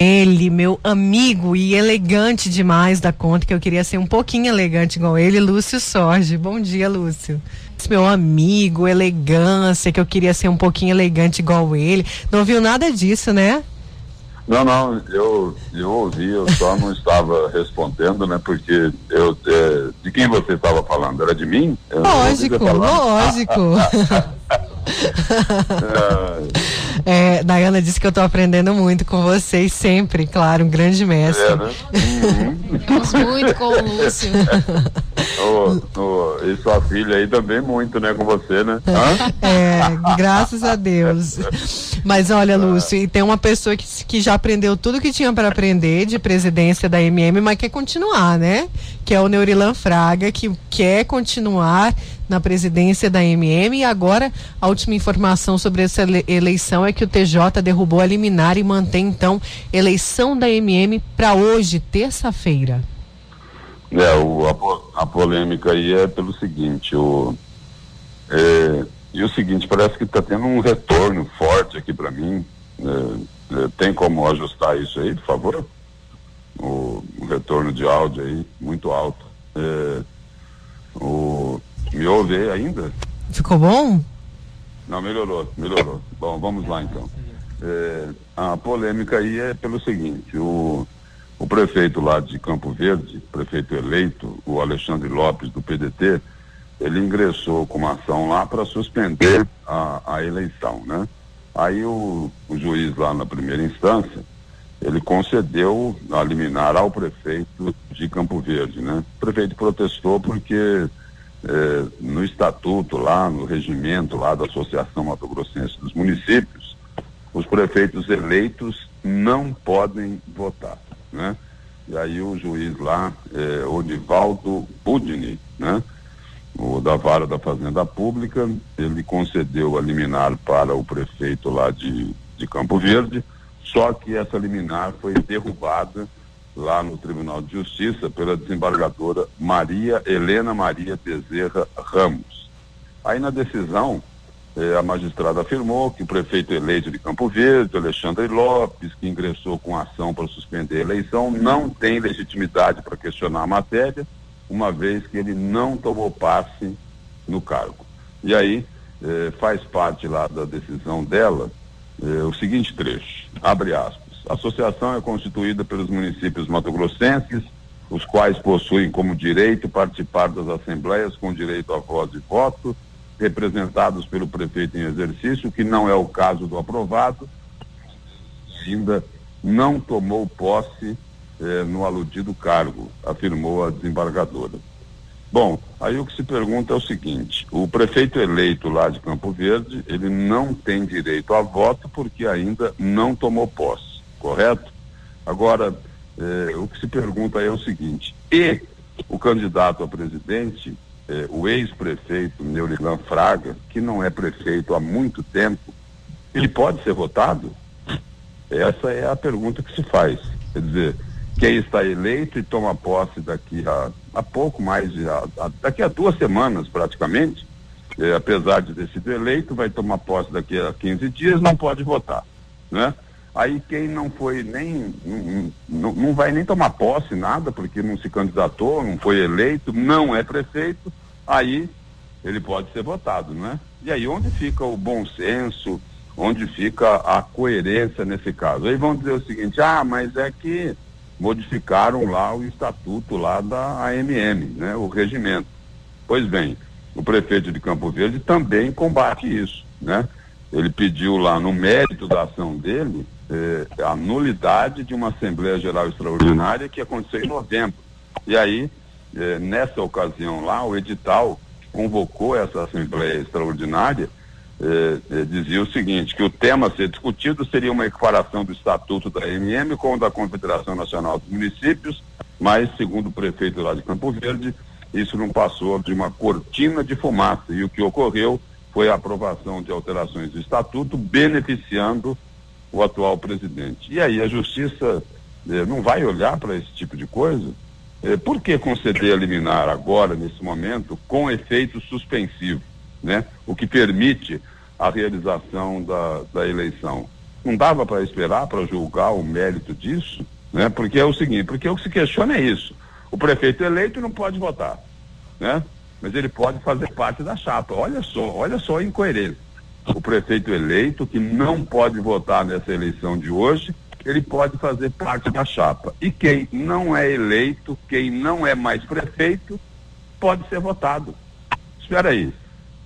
Ele, meu amigo e elegante demais da conta, que eu queria ser um pouquinho elegante igual ele, Lúcio Sorge. Bom dia, Lúcio. Meu amigo, elegância, que eu queria ser um pouquinho elegante igual ele. Não viu nada disso, né? Não, não, eu, eu ouvi, eu só não estava respondendo, né? Porque eu, é, de quem você estava falando? Era de mim? Eu lógico, lógico. é, Dayana disse que eu estou aprendendo muito com vocês sempre, claro, um grande mestre. É, né? Muito com o Lúcio. oh, oh, e sua filha aí também muito, né, com você, né? É, graças a Deus. Mas olha, Lúcio, e tem uma pessoa que, que já aprendeu tudo que tinha para aprender de presidência da MM, mas quer continuar, né? Que é o Neurilan Fraga, que quer continuar na presidência da MM e agora a última informação sobre essa eleição é que o TJ derrubou a liminar e mantém então eleição da MM para hoje, terça-feira. É, o, a, a, polêmica aí é pelo seguinte, o, é, e o seguinte, parece que está tendo um retorno forte aqui para mim. É, é, tem como ajustar isso aí, por favor? O, o retorno de áudio aí, muito alto. É, o, me ouve ainda? Ficou bom? Não, melhorou, melhorou. Bom, vamos lá então. É, a polêmica aí é pelo seguinte, o, o prefeito lá de Campo Verde, prefeito eleito, o Alexandre Lopes do PDT, ele ingressou com uma ação lá para suspender a, a eleição, né? Aí o, o juiz lá na primeira instância, ele concedeu a liminar ao prefeito de Campo Verde, né? O prefeito protestou porque eh, no estatuto lá, no regimento lá da Associação Mato Grossense dos Municípios, os prefeitos eleitos não podem votar, né? E aí o juiz lá, eh, Odivaldo Budini, né? O da vara da Fazenda Pública, ele concedeu a liminar para o prefeito lá de, de Campo Verde, só que essa liminar foi derrubada lá no Tribunal de Justiça pela desembargadora Maria Helena Maria Bezerra Ramos. Aí na decisão, eh, a magistrada afirmou que o prefeito eleito de Campo Verde, Alexandre Lopes, que ingressou com ação para suspender a eleição, não tem legitimidade para questionar a matéria, uma vez que ele não tomou passe no cargo. E aí eh, faz parte lá da decisão dela eh, o seguinte trecho, abre aspas. A associação é constituída pelos municípios matogrossenses, os quais possuem como direito participar das assembleias com direito a voz e voto, representados pelo prefeito em exercício, que não é o caso do aprovado, ainda não tomou posse eh, no aludido cargo, afirmou a desembargadora. Bom, aí o que se pergunta é o seguinte: o prefeito eleito lá de Campo Verde, ele não tem direito a voto porque ainda não tomou posse correto? Agora, eh, o que se pergunta é o seguinte: e o candidato a presidente, eh, o ex-prefeito Neurilan Fraga, que não é prefeito há muito tempo, ele pode ser votado? Essa é a pergunta que se faz. Quer dizer, quem está eleito e toma posse daqui a, a pouco mais de a, a, daqui a duas semanas praticamente, eh, apesar de ter sido eleito, vai tomar posse daqui a 15 dias, não pode votar, né? Aí quem não foi nem, não, não vai nem tomar posse, nada, porque não se candidatou, não foi eleito, não é prefeito, aí ele pode ser votado, né? E aí onde fica o bom senso, onde fica a coerência nesse caso? Aí vão dizer o seguinte, ah, mas é que modificaram lá o estatuto lá da AMM, né? O regimento. Pois bem, o prefeito de Campo Verde também combate isso, né? Ele pediu lá no mérito da ação dele eh, a nulidade de uma Assembleia Geral Extraordinária que aconteceu em novembro. E aí, eh, nessa ocasião lá, o edital convocou essa Assembleia Extraordinária, eh, dizia o seguinte, que o tema a ser discutido seria uma equiparação do Estatuto da MM com o da Confederação Nacional dos Municípios Mas, segundo o prefeito lá de Campo Verde, isso não passou de uma cortina de fumaça. E o que ocorreu foi a aprovação de alterações do estatuto beneficiando o atual presidente. E aí a justiça eh, não vai olhar para esse tipo de coisa? Eh, por que conceder a liminar agora, nesse momento, com efeito suspensivo, né? O que permite a realização da, da eleição. Não dava para esperar para julgar o mérito disso, né? Porque é o seguinte, porque o que se questiona é isso. O prefeito eleito não pode votar, né? Mas ele pode fazer parte da chapa. Olha só, olha só a incoerência o prefeito eleito, que não pode votar nessa eleição de hoje, ele pode fazer parte da chapa. E quem não é eleito, quem não é mais prefeito, pode ser votado. Espera aí,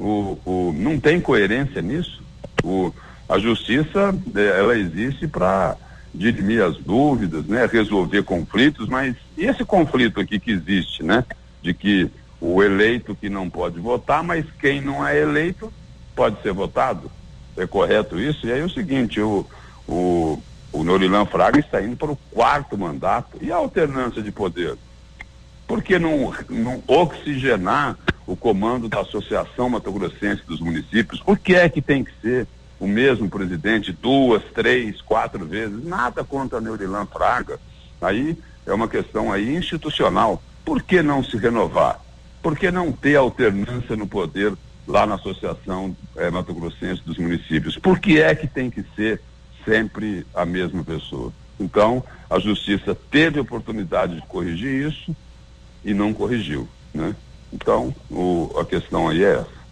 o, o, não tem coerência nisso? O, a justiça, eh, ela existe para dirimir as dúvidas, né, resolver conflitos, mas e esse conflito aqui que existe, né, de que o eleito que não pode votar, mas quem não é eleito pode ser votado? É correto isso? E aí é o seguinte, o, o, o Norilan Fraga está indo para o quarto mandato. E a alternância de poder? Por que não, não oxigenar o comando da Associação Mato Grossense dos Municípios? Por que é que tem que ser o mesmo presidente duas, três, quatro vezes? Nada contra Neurilan Fraga. Aí é uma questão aí institucional. Por que não se renovar? Por que não ter alternância no poder lá na Associação é, Mato Grossense dos Municípios. Por que é que tem que ser sempre a mesma pessoa? Então, a Justiça teve a oportunidade de corrigir isso e não corrigiu, né? Então, o, a questão aí é essa.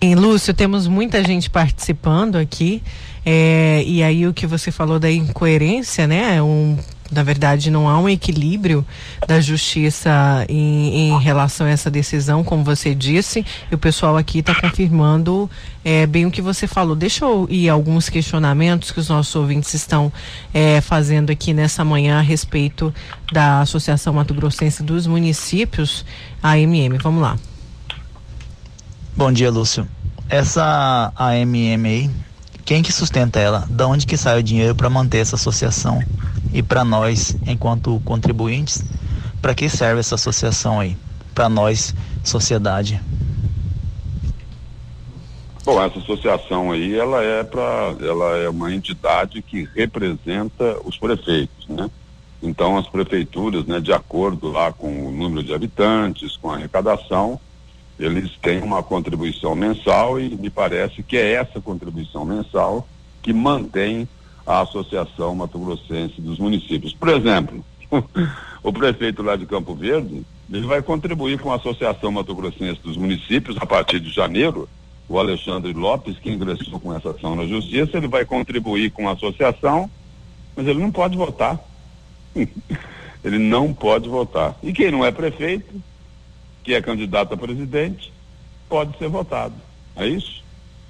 Em Lúcio, temos muita gente participando aqui. É, e aí o que você falou da incoerência, né? Um na verdade, não há um equilíbrio da justiça em, em relação a essa decisão, como você disse, e o pessoal aqui está confirmando é, bem o que você falou. Deixa eu ir alguns questionamentos que os nossos ouvintes estão é, fazendo aqui nessa manhã a respeito da Associação Mato Grossense dos Municípios, AMM. Vamos lá. Bom dia, Lúcio. Essa AMM aí, quem que sustenta ela? Da onde que sai o dinheiro para manter essa associação? E para nós, enquanto contribuintes, para que serve essa associação aí? Para nós, sociedade. Bom, essa associação aí, ela é para, ela é uma entidade que representa os prefeitos, né? Então as prefeituras, né, de acordo lá com o número de habitantes, com a arrecadação, eles têm uma contribuição mensal e me parece que é essa contribuição mensal que mantém a Associação Mato Grossense dos Municípios. Por exemplo, o prefeito lá de Campo Verde, ele vai contribuir com a Associação Mato Grossense dos Municípios a partir de janeiro. O Alexandre Lopes, que ingressou com essa ação na Justiça, ele vai contribuir com a associação, mas ele não pode votar. ele não pode votar. E quem não é prefeito, que é candidato a presidente, pode ser votado. É isso?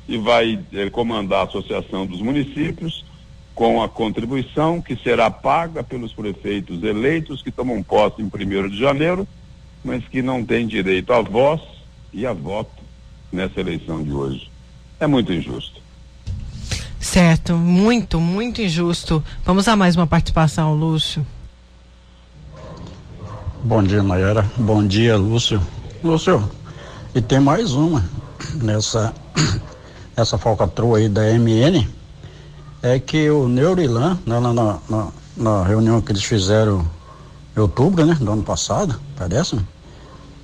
E vai eh, comandar a Associação dos Municípios com a contribuição que será paga pelos prefeitos eleitos que tomam posse em 1 de janeiro, mas que não têm direito a voz e a voto nessa eleição de hoje. É muito injusto. Certo, muito, muito injusto. Vamos a mais uma participação, Lúcio. Bom dia, Nayara. Bom dia, Lúcio. Lúcio, e tem mais uma nessa essa falcatrua aí da MN é que o Neurilan, né, na, na, na, na, reunião que eles fizeram em outubro, né, do ano passado, parece,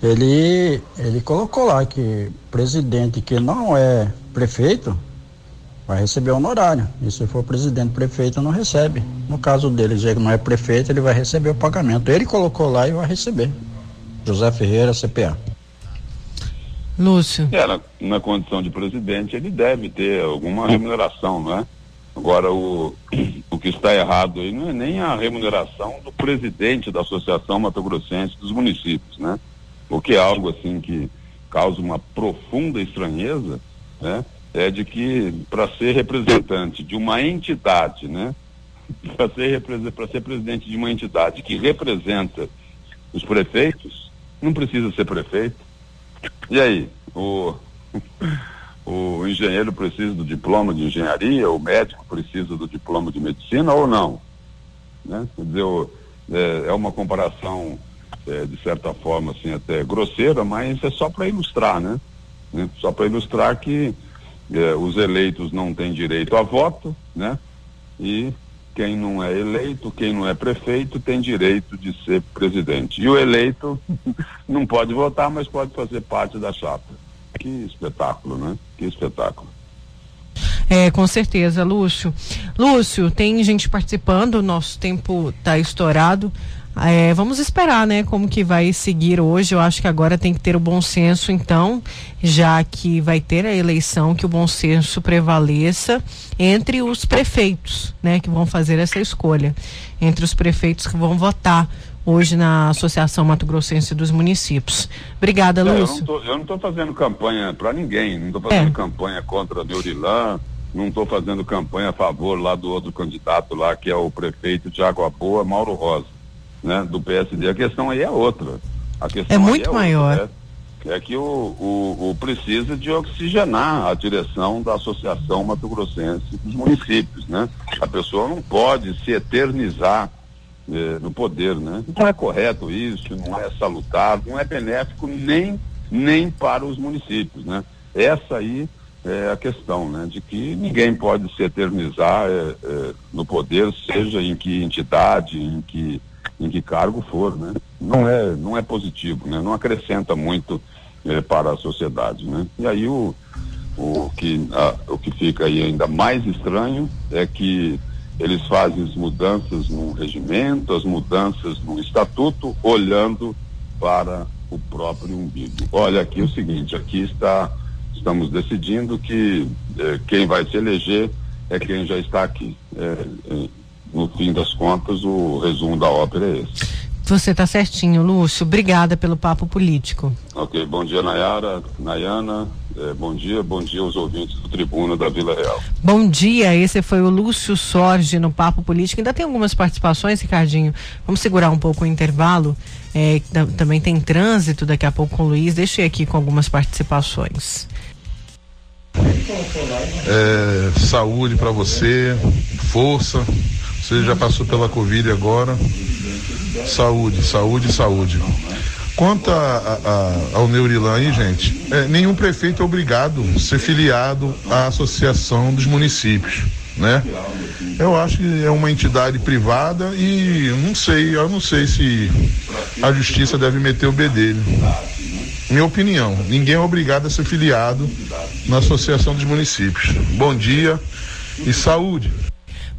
ele, ele colocou lá que presidente que não é prefeito vai receber honorário. E se for presidente prefeito, não recebe. No caso dele, já que não é prefeito, ele vai receber o pagamento. Ele colocou lá e vai receber. José Ferreira, CPA. Lúcio. É, na, na condição de presidente, ele deve ter alguma remuneração, não é? Agora, o, o que está errado aí não é nem a remuneração do presidente da Associação Mato Grossense dos Municípios, né? O que é algo assim que causa uma profunda estranheza, né? É de que para ser representante de uma entidade, né? Para ser, ser presidente de uma entidade que representa os prefeitos, não precisa ser prefeito. E aí, o o engenheiro precisa do diploma de engenharia, o médico precisa do diploma de medicina ou não? Né? Quer dizer, é, é uma comparação é, de certa forma assim até grosseira, mas é só para ilustrar, né? né? Só para ilustrar que é, os eleitos não têm direito a voto, né? E quem não é eleito, quem não é prefeito, tem direito de ser presidente. E o eleito não pode votar, mas pode fazer parte da chapa. Que espetáculo, né? Que espetáculo. É, com certeza, Lúcio. Lúcio, tem gente participando, nosso tempo está estourado. É, vamos esperar, né, como que vai seguir hoje. Eu acho que agora tem que ter o bom senso, então, já que vai ter a eleição, que o bom senso prevaleça entre os prefeitos, né, que vão fazer essa escolha, entre os prefeitos que vão votar hoje na Associação Mato Grossense dos Municípios. Obrigada, é, Lúcio. Eu não estou fazendo campanha para ninguém, não estou fazendo é. campanha contra Neurilan, não estou fazendo campanha a favor lá do outro candidato lá, que é o prefeito de Água Boa, Mauro Rosa né, do PSD. A questão aí é outra. A questão é muito é maior. Outra, né? É que o, o, o, precisa de oxigenar a direção da Associação Mato Grossense dos municípios, né? A pessoa não pode se eternizar eh, no poder, né? Não é correto isso, não é salutar, não é benéfico nem, nem para os municípios, né? Essa aí é a questão, né? De que ninguém pode se eternizar eh, eh, no poder, seja em que entidade, em que em que cargo for, né? Não é, não é positivo, né? Não acrescenta muito para a sociedade, né? E aí o, o, que, o que fica aí ainda mais estranho é que eles fazem as mudanças no regimento, as mudanças no estatuto, olhando para o próprio umbigo. Olha aqui o seguinte, aqui está, estamos decidindo que eh, quem vai se eleger é quem já está aqui. É, no fim das contas, o resumo da ópera é esse. Você está certinho, Lúcio. Obrigada pelo papo político. Ok, bom dia, Nayara, Nayana. É, bom dia, bom dia aos ouvintes do Tribuna da Vila Real. Bom dia, esse foi o Lúcio Sorge no Papo Político. Ainda tem algumas participações, Ricardinho. Vamos segurar um pouco o intervalo. É, também tem trânsito daqui a pouco com o Luiz. Deixei aqui com algumas participações. É, saúde para você, força, você já passou pela Covid agora. Saúde, saúde, saúde. Quanto a, a, ao Neurilan gente, é, nenhum prefeito é obrigado a ser filiado à Associação dos Municípios, né? Eu acho que é uma entidade privada e não sei, eu não sei se a justiça deve meter o bedelho. Minha opinião, ninguém é obrigado a ser filiado na Associação dos Municípios. Bom dia e saúde.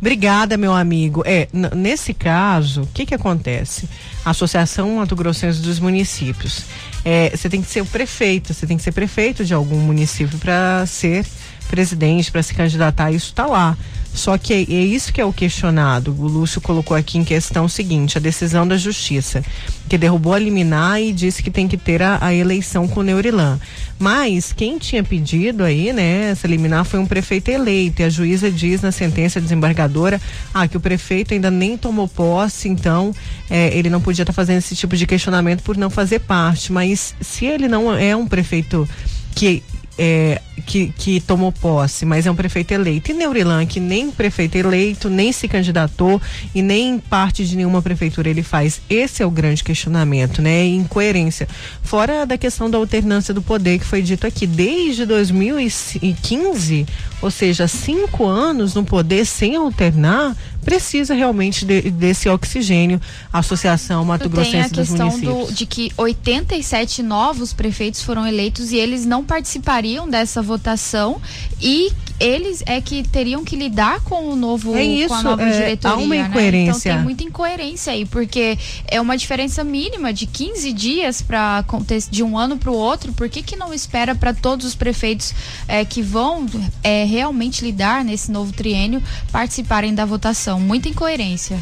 Obrigada, meu amigo. É, nesse caso, o que que acontece? A Associação Mato Grossense dos Municípios. É, você tem que ser o prefeito, você tem que ser prefeito de algum município para ser presidente, para se candidatar, isso está lá. Só que é, é, isso que é o questionado. O Lúcio colocou aqui em questão o seguinte: a decisão da justiça, que derrubou a liminar e disse que tem que ter a, a eleição com o Neurilan. Mas quem tinha pedido aí, né, essa liminar foi um prefeito eleito. E a juíza diz na sentença desembargadora ah, que o prefeito ainda nem tomou posse, então é, ele não podia estar tá fazendo esse tipo de questionamento por não fazer parte. Mas se ele não é um prefeito que é, que, que tomou posse, mas é um prefeito eleito. E Neurilan, que nem prefeito eleito, nem se candidatou e nem parte de nenhuma prefeitura ele faz. Esse é o grande questionamento, né? Incoerência. Fora da questão da alternância do poder que foi dito aqui, desde 2015, ou seja, cinco anos no poder sem alternar, precisa realmente de, desse oxigênio. A Associação Mato Grossense dos Municípios. Tem a questão de que 87 novos prefeitos foram eleitos e eles não participariam dessa votação e eles é que teriam que lidar com o novo é isso, com a nova é, diretoria, há uma incoerência. Né? Então tem muita incoerência aí, porque é uma diferença mínima de 15 dias para de um ano para o outro. Por que que não espera para todos os prefeitos é, que vão é, realmente lidar nesse novo triênio participarem da votação? Muita incoerência.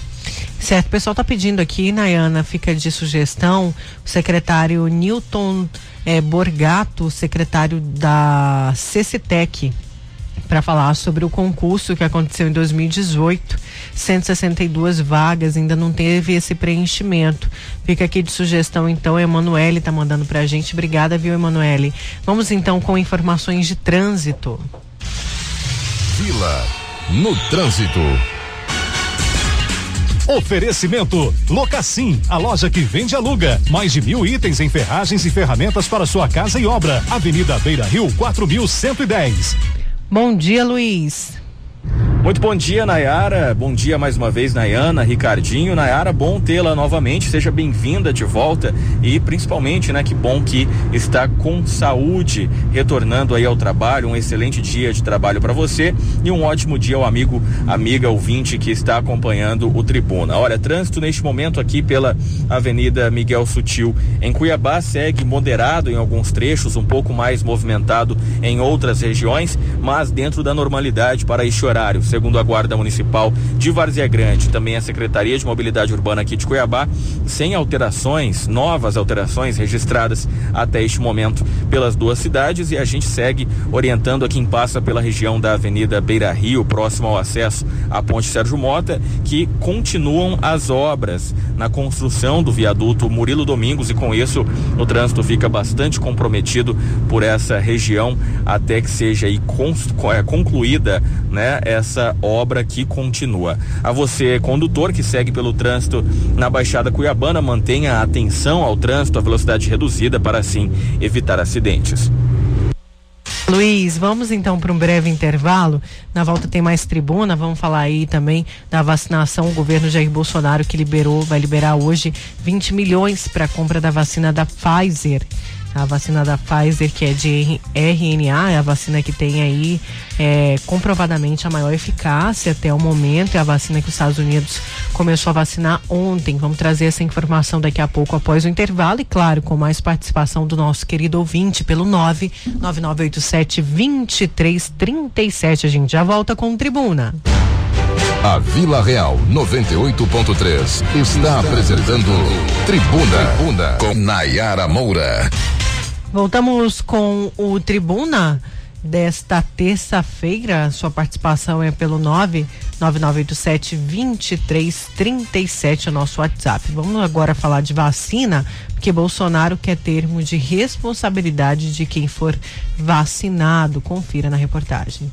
Certo, o pessoal está pedindo aqui, Nayana, fica de sugestão, o secretário Newton é, Borgato, secretário da CCTEC, para falar sobre o concurso que aconteceu em 2018. 162 vagas, ainda não teve esse preenchimento. Fica aqui de sugestão, então, a Emanuele está mandando para a gente. Obrigada, viu, Emanuele? Vamos então com informações de trânsito. Vila no trânsito. Oferecimento Locassim, a loja que vende e aluga. Mais de mil itens em ferragens e ferramentas para sua casa e obra. Avenida Beira Rio, 4110. Bom dia, Luiz. Muito bom dia, Nayara. Bom dia mais uma vez, Nayana, Ricardinho. Nayara, bom tê-la novamente. Seja bem-vinda de volta e principalmente, né, que bom que está com saúde, retornando aí ao trabalho. Um excelente dia de trabalho para você e um ótimo dia ao amigo, amiga ouvinte que está acompanhando o Tribuna. Olha, trânsito neste momento aqui pela Avenida Miguel Sutil em Cuiabá segue moderado em alguns trechos, um pouco mais movimentado em outras regiões, mas dentro da normalidade para este horário. Segundo a Guarda Municipal de Várzea Grande, também a Secretaria de Mobilidade Urbana aqui de Cuiabá, sem alterações, novas alterações registradas até este momento pelas duas cidades e a gente segue orientando a quem passa pela região da Avenida Beira Rio, próximo ao acesso à Ponte Sérgio Mota, que continuam as obras na construção do viaduto Murilo Domingos e com isso o trânsito fica bastante comprometido por essa região até que seja é, concluída, né, essa obra que continua. A você, condutor que segue pelo trânsito na Baixada Cuiabana, mantenha a atenção ao trânsito, a velocidade reduzida para assim evitar acidentes. Luiz, vamos então para um breve intervalo. Na volta tem mais tribuna. Vamos falar aí também da vacinação. O governo Jair Bolsonaro que liberou, vai liberar hoje 20 milhões para a compra da vacina da Pfizer a vacina da Pfizer, que é de RNA, é a vacina que tem aí é, comprovadamente a maior eficácia até o momento, é a vacina que os Estados Unidos começou a vacinar ontem. Vamos trazer essa informação daqui a pouco após o intervalo e, claro, com mais participação do nosso querido ouvinte pelo 99987 2337. A gente já volta com o Tribuna. A Vila Real 98.3 está apresentando Tribuna, Tribuna com Nayara Moura. Voltamos com o Tribuna desta terça-feira. Sua participação é pelo 99987 2337, o nosso WhatsApp. Vamos agora falar de vacina, porque Bolsonaro quer termo de responsabilidade de quem for vacinado. Confira na reportagem.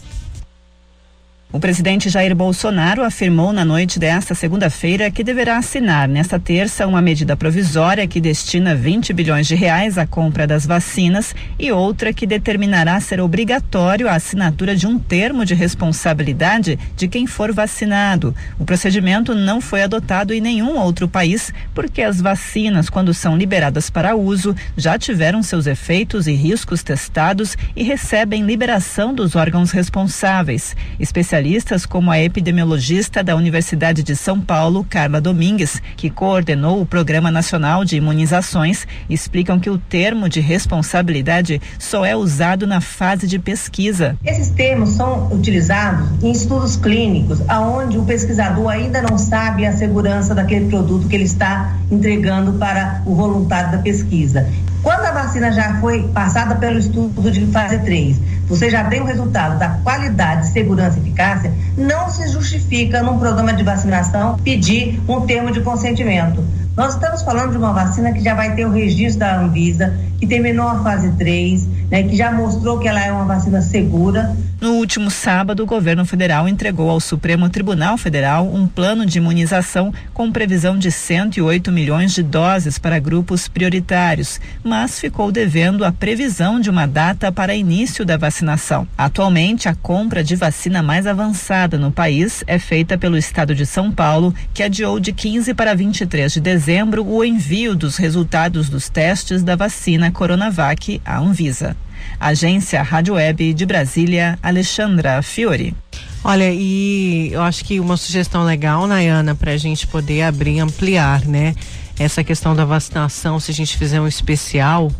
O presidente Jair Bolsonaro afirmou na noite desta segunda-feira que deverá assinar nesta terça uma medida provisória que destina 20 bilhões de reais à compra das vacinas e outra que determinará ser obrigatório a assinatura de um termo de responsabilidade de quem for vacinado. O procedimento não foi adotado em nenhum outro país porque as vacinas, quando são liberadas para uso, já tiveram seus efeitos e riscos testados e recebem liberação dos órgãos responsáveis. Especialistas especialistas, como a epidemiologista da Universidade de São Paulo, Carla Domingues, que coordenou o Programa Nacional de Imunizações, explicam que o termo de responsabilidade só é usado na fase de pesquisa. Esses termos são utilizados em estudos clínicos, aonde o pesquisador ainda não sabe a segurança daquele produto que ele está entregando para o voluntário da pesquisa. Quando a vacina já foi passada pelo estudo de fase 3, você já tem o resultado da qualidade, segurança e eficácia, não se justifica num programa de vacinação pedir um termo de consentimento. Nós estamos falando de uma vacina que já vai ter o registro da Anvisa, que terminou a fase 3, né, que já mostrou que ela é uma vacina segura. No último sábado, o governo federal entregou ao Supremo Tribunal Federal um plano de imunização com previsão de 108 milhões de doses para grupos prioritários, mas ficou devendo a previsão de uma data para início da vacinação. Atualmente, a compra de vacina mais avançada no país é feita pelo estado de São Paulo, que adiou de 15 para 23 de dezembro o envio dos resultados dos testes da vacina Coronavac à Anvisa. Agência Rádio Web de Brasília, Alexandra Fiore. Olha, e eu acho que uma sugestão legal, Nayana, para a gente poder abrir, ampliar, né? Essa questão da vacinação, se a gente fizer um especial,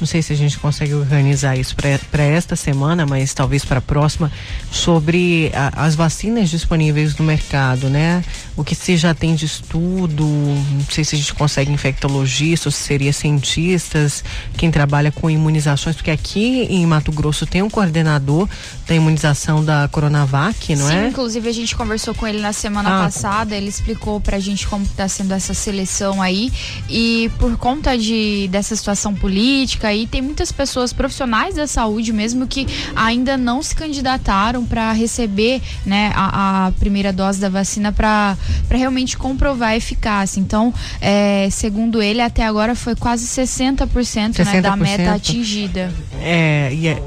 não sei se a gente consegue organizar isso para esta semana, mas talvez para a próxima, sobre a, as vacinas disponíveis no mercado, né? O que se já tem de estudo, não sei se a gente consegue infectologistas, se seria cientistas, quem trabalha com imunizações, porque aqui em Mato Grosso tem um coordenador da imunização da Coronavac, não Sim, é? Inclusive a gente conversou com ele na semana ah, passada, ele explicou pra gente como está sendo essa seleção aí e por conta de dessa situação política aí, tem muitas pessoas profissionais da saúde mesmo que ainda não se candidataram para receber né, a, a, primeira dose da vacina para realmente comprovar a eficácia. Então, é, segundo ele, até agora foi quase 60%, 60%. Né, da meta atingida. É, e é.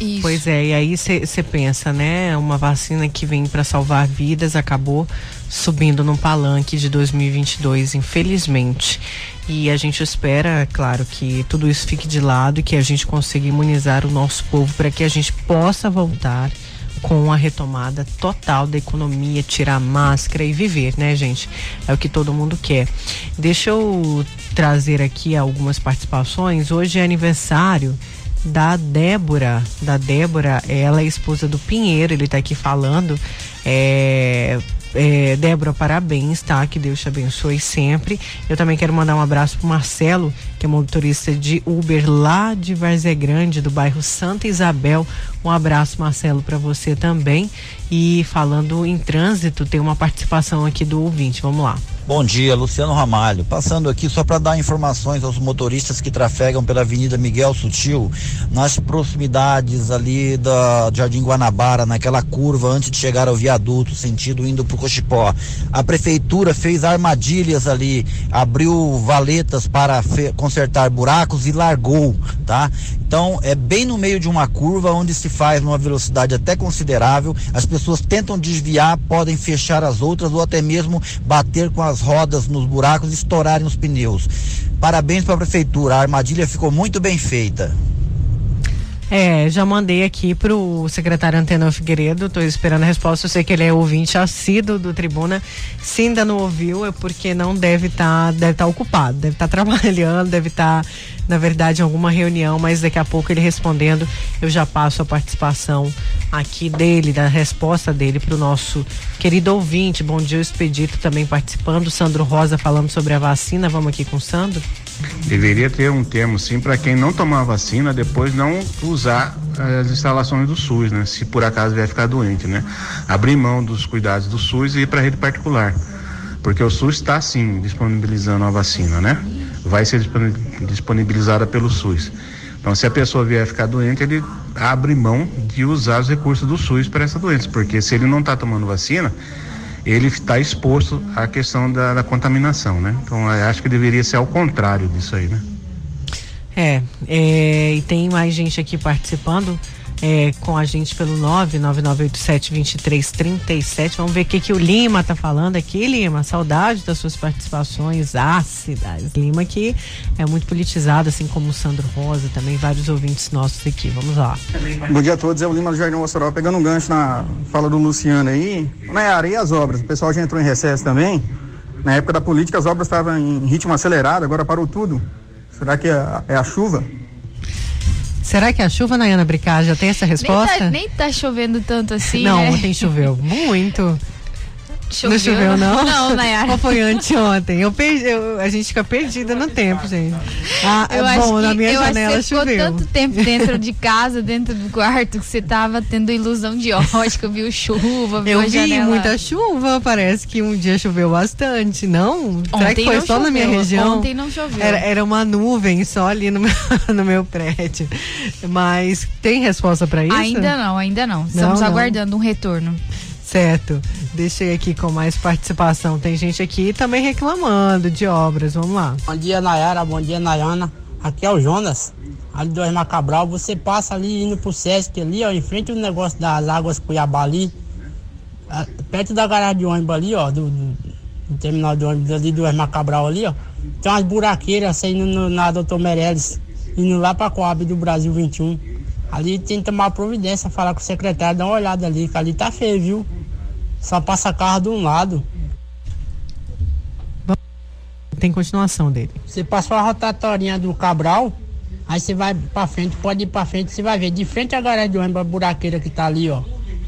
Isso. Pois é, e aí você pensa, né? Uma vacina que vem para salvar vidas acabou subindo no palanque de 2022, infelizmente. E a gente espera, claro, que tudo isso fique de lado e que a gente consiga imunizar o nosso povo para que a gente possa voltar com a retomada total da economia, tirar máscara e viver, né, gente? É o que todo mundo quer. Deixa eu trazer aqui algumas participações. Hoje é aniversário da Débora. Da Débora, ela é esposa do Pinheiro, ele está aqui falando. É, é, Débora, parabéns, tá? Que Deus te abençoe sempre. Eu também quero mandar um abraço pro Marcelo, que é motorista de Uber lá de Varzé Grande, do bairro Santa Isabel. Um abraço, Marcelo, para você também. E falando em trânsito, tem uma participação aqui do ouvinte. Vamos lá. Bom dia, Luciano Ramalho. Passando aqui só para dar informações aos motoristas que trafegam pela Avenida Miguel Sutil, nas proximidades ali da Jardim Guanabara, naquela curva antes de chegar ao viaduto, sentido indo para o Cochipó. A prefeitura fez armadilhas ali, abriu valetas para consertar buracos e largou, tá? Então é bem no meio de uma curva onde se faz numa velocidade até considerável. As pessoas tentam desviar, podem fechar as outras ou até mesmo bater com as rodas nos buracos e estourarem os pneus. Parabéns para a prefeitura, a armadilha ficou muito bem feita. É, já mandei aqui pro secretário Antena Figueiredo, tô esperando a resposta. Eu sei que ele é ouvinte assíduo do Tribuna. Se ainda não ouviu, é porque não deve estar tá, deve tá ocupado, deve estar tá trabalhando, deve estar, tá, na verdade, em alguma reunião, mas daqui a pouco ele respondendo, eu já passo a participação aqui dele, da resposta dele pro nosso querido ouvinte. Bom dia, o Expedito também participando. Sandro Rosa falando sobre a vacina. Vamos aqui com o Sandro. Deveria ter um termo, sim, para quem não tomar vacina, depois não usar eh, as instalações do SUS, né? Se por acaso vier ficar doente, né? Abrir mão dos cuidados do SUS e ir para a rede particular. Porque o SUS está, sim, disponibilizando a vacina, né? Vai ser disponibilizada pelo SUS. Então, se a pessoa vier ficar doente, ele abre mão de usar os recursos do SUS para essa doença, porque se ele não está tomando vacina, ele está exposto à questão da, da contaminação, né? Então acho que deveria ser ao contrário disso aí, né? É, é, e tem mais gente aqui participando é, com a gente pelo 99987-2337. Vamos ver o que, que o Lima tá falando aqui, Lima. Saudade das suas participações ácidas. Lima que é muito politizado, assim como o Sandro Rosa, também vários ouvintes nossos aqui. Vamos lá. Bom dia a todos, é o Lima do Jardim Mossoró. Pegando um gancho na fala do Luciano aí, área e as obras. O pessoal já entrou em recesso também. Na época da política, as obras estavam em ritmo acelerado, agora parou tudo. Será que é, é a chuva? Será que a chuva, Nayana Bricard, já tem essa resposta? Nem tá, nem tá chovendo tanto assim, Não, né? ontem choveu muito. Choveu. Não choveu, não? Não, Nayara. Ou foi anteontem? Eu perdi, eu, a gente fica perdida no tempo, gente. Ah, eu bom, na minha janela que você choveu. ficou tanto tempo dentro de casa, dentro do quarto, que você tava tendo ilusão de ótica, viu chuva, viu Eu vi janela. muita chuva, parece que um dia choveu bastante, não? Será Ontem que foi não só na minha choveu, região? Ontem não choveu. Era, era uma nuvem só ali no meu, no meu prédio. Mas tem resposta para isso? Ainda não, ainda não. Estamos não. aguardando um retorno. Certo. Deixei aqui com mais participação. Tem gente aqui também reclamando de obras. Vamos lá. Bom dia, Nayara. Bom dia, Nayana. Aqui é o Jonas, ali do Osmar. Você passa ali indo pro Sesc ali, ó, em frente ao negócio das águas Cuiabá ali. Perto da garagem de ônibus ali, ó, do, do, do terminal de ônibus ali do Osmar ali, ó. Tem umas buraqueiras saindo no, na Doutor Meirelles, indo lá pra Coab do Brasil 21. Ali tem que tomar providência, falar com o secretário, dar uma olhada ali, que ali tá feio, viu? Só passa carro de um lado. Tem continuação dele. Você passou a rotatória do Cabral, aí você vai pra frente, pode ir pra frente, você vai ver. De frente à garagem de ônibus, a buraqueira que tá ali, ó.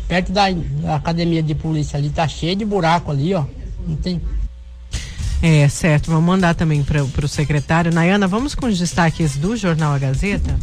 Perto da, da academia de polícia ali, tá cheio de buraco ali, ó. Não tem. É, certo. Vamos mandar também para o secretário. Nayana, vamos com os destaques do Jornal A Gazeta?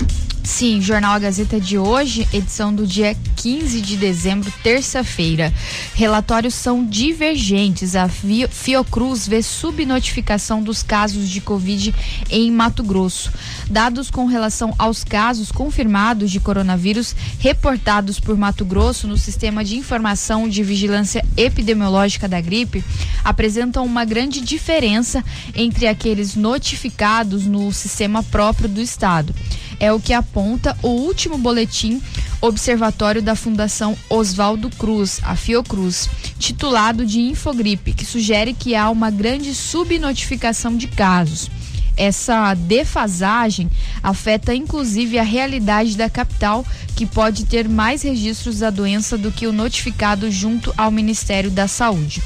Sim, Jornal A Gazeta de hoje, edição do dia 15 de dezembro, terça-feira. Relatórios são divergentes. A Fiocruz vê subnotificação dos casos de Covid em Mato Grosso. Dados com relação aos casos confirmados de coronavírus reportados por Mato Grosso no Sistema de Informação de Vigilância Epidemiológica da Gripe apresentam uma grande diferença entre aqueles notificados no sistema próprio do Estado é o que aponta o último boletim observatório da Fundação Oswaldo Cruz, a Fiocruz, titulado de Infogripe, que sugere que há uma grande subnotificação de casos. Essa defasagem afeta inclusive a realidade da capital, que pode ter mais registros da doença do que o notificado junto ao Ministério da Saúde.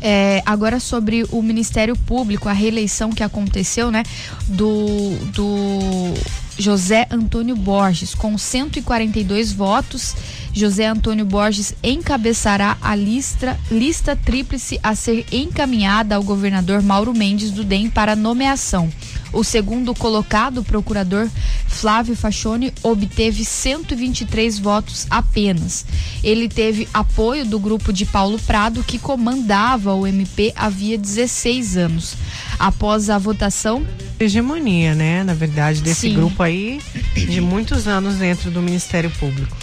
É, agora sobre o Ministério Público, a reeleição que aconteceu, né, do, do José Antônio Borges, com 142 votos. José Antônio Borges encabeçará a lista, lista tríplice a ser encaminhada ao governador Mauro Mendes do DEM para nomeação. O segundo colocado, o procurador Flávio Fachoni, obteve 123 votos apenas. Ele teve apoio do grupo de Paulo Prado, que comandava o MP havia 16 anos. Após a votação. Hegemonia, né? Na verdade, desse Sim. grupo aí, de muitos anos dentro do Ministério Público.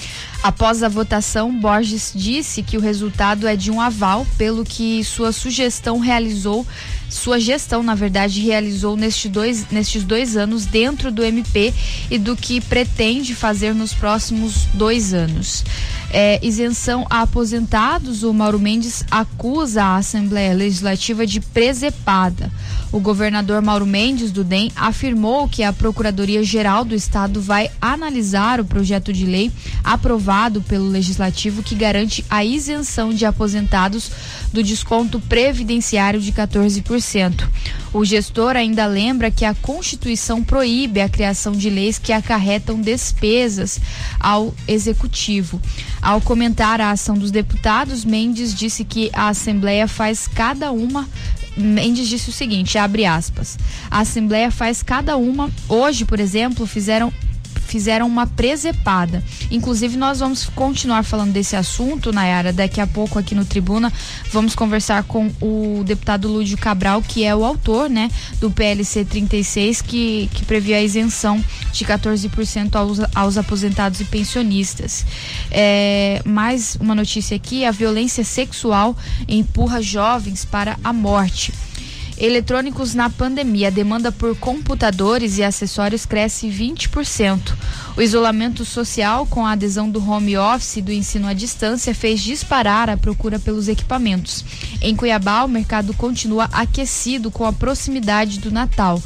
Após a votação, Borges disse que o resultado é de um aval pelo que sua sugestão realizou, sua gestão, na verdade, realizou nestes dois, nestes dois anos dentro do MP e do que pretende fazer nos próximos dois anos. É, isenção a aposentados, o Mauro Mendes acusa a Assembleia Legislativa de presepada. O governador Mauro Mendes, do DEM, afirmou que a Procuradoria-Geral do Estado vai analisar o projeto de lei aprovado pelo Legislativo que garante a isenção de aposentados do desconto previdenciário de 14%. O gestor ainda lembra que a Constituição proíbe a criação de leis que acarretam despesas ao Executivo. Ao comentar a ação dos deputados, Mendes disse que a Assembleia faz cada uma Mendes disse o seguinte, abre aspas, a Assembleia faz cada uma, hoje, por exemplo, fizeram fizeram uma presepada. Inclusive, nós vamos continuar falando desse assunto, Nayara, daqui a pouco aqui no Tribuna. Vamos conversar com o deputado Lúdio Cabral, que é o autor, né, do PLC 36, que, que previa a isenção de 14% aos, aos aposentados e pensionistas. É, mais uma notícia aqui: a violência sexual empurra jovens para a morte. Eletrônicos na pandemia, a demanda por computadores e acessórios cresce 20%. O isolamento social, com a adesão do home office e do ensino à distância, fez disparar a procura pelos equipamentos. Em Cuiabá, o mercado continua aquecido com a proximidade do Natal.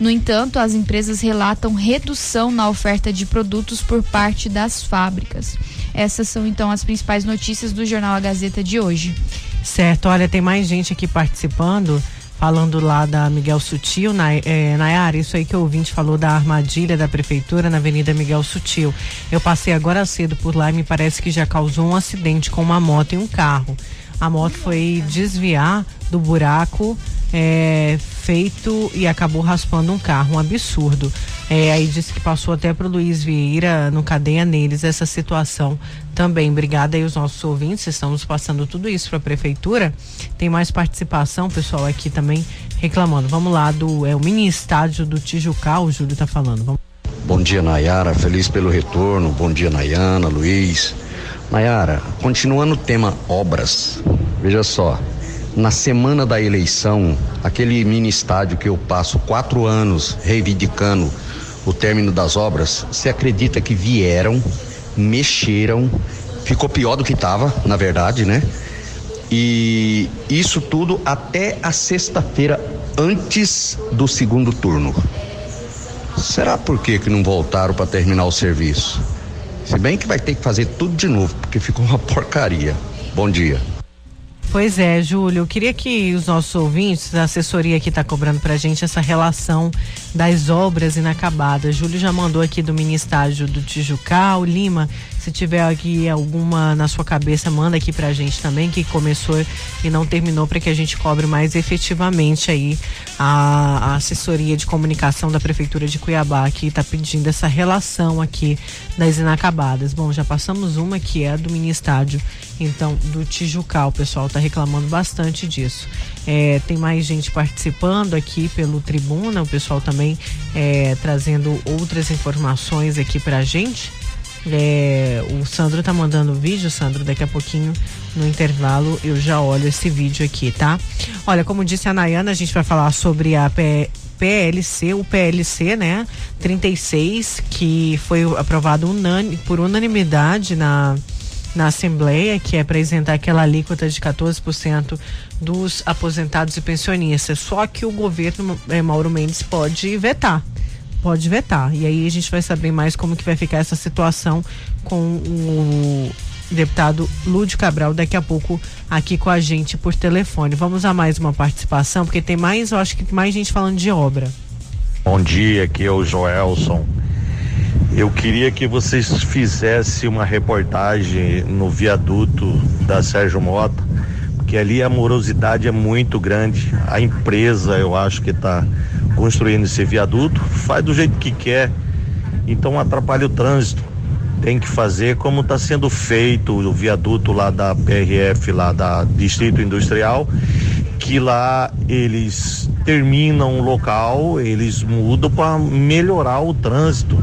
No entanto, as empresas relatam redução na oferta de produtos por parte das fábricas. Essas são então as principais notícias do Jornal A Gazeta de hoje. Certo, olha, tem mais gente aqui participando falando lá da Miguel Sutil, na, é, Nayara, isso aí que o ouvinte falou da armadilha da prefeitura na Avenida Miguel Sutil. Eu passei agora cedo por lá e me parece que já causou um acidente com uma moto e um carro. A moto foi desviar do buraco é, feito e acabou raspando um carro, um absurdo. É, aí disse que passou até para o Luiz Vieira no cadeia neles essa situação também. Obrigada aí os nossos ouvintes, estamos passando tudo isso para a prefeitura. Tem mais participação, pessoal aqui também reclamando. Vamos lá do é o mini estádio do Tijucá, o Júlio está falando. Vamos. Bom dia, Nayara, feliz pelo retorno. Bom dia, Nayana, Luiz. Nayara, continuando o tema obras, veja só, na semana da eleição, aquele mini estádio que eu passo quatro anos reivindicando o término das obras, você acredita que vieram, mexeram, ficou pior do que estava, na verdade, né? E isso tudo até a sexta-feira antes do segundo turno. Será por que que não voltaram para terminar o serviço? Se bem que vai ter que fazer tudo de novo, porque ficou uma porcaria. Bom dia. Pois é, Júlio, eu queria que os nossos ouvintes, a assessoria que está cobrando para a gente essa relação das obras inacabadas. Júlio já mandou aqui do mini estádio do Tijucal, Lima, Se tiver aqui alguma na sua cabeça, manda aqui pra gente também, que começou e não terminou, para que a gente cobre mais efetivamente aí a, a, assessoria de comunicação da Prefeitura de Cuiabá, que está pedindo essa relação aqui das inacabadas. Bom, já passamos uma que é do mini estádio, então, do Tijucal. O pessoal está reclamando bastante disso. É, tem mais gente participando aqui pelo Tribuna, o pessoal também é, trazendo outras informações aqui pra gente. É, o Sandro tá mandando vídeo, Sandro, daqui a pouquinho no intervalo eu já olho esse vídeo aqui, tá? Olha, como disse a Nayana, a gente vai falar sobre a P PLC, o PLC, né? 36, que foi aprovado unani, por unanimidade na, na Assembleia, que é apresentar aquela alíquota de 14% dos aposentados e pensionistas. Só que o governo é, Mauro Mendes pode vetar pode vetar. E aí a gente vai saber mais como que vai ficar essa situação com o deputado Lúdio Cabral daqui a pouco aqui com a gente por telefone. Vamos a mais uma participação, porque tem mais, eu acho que mais gente falando de obra. Bom dia, aqui é o Joelson. Eu queria que vocês fizessem uma reportagem no viaduto da Sérgio Mota, porque ali a morosidade é muito grande. A empresa, eu acho que está construindo esse viaduto, faz do jeito que quer, então atrapalha o trânsito. Tem que fazer como está sendo feito o viaduto lá da PRF, lá da Distrito Industrial, que lá eles terminam o local, eles mudam para melhorar o trânsito.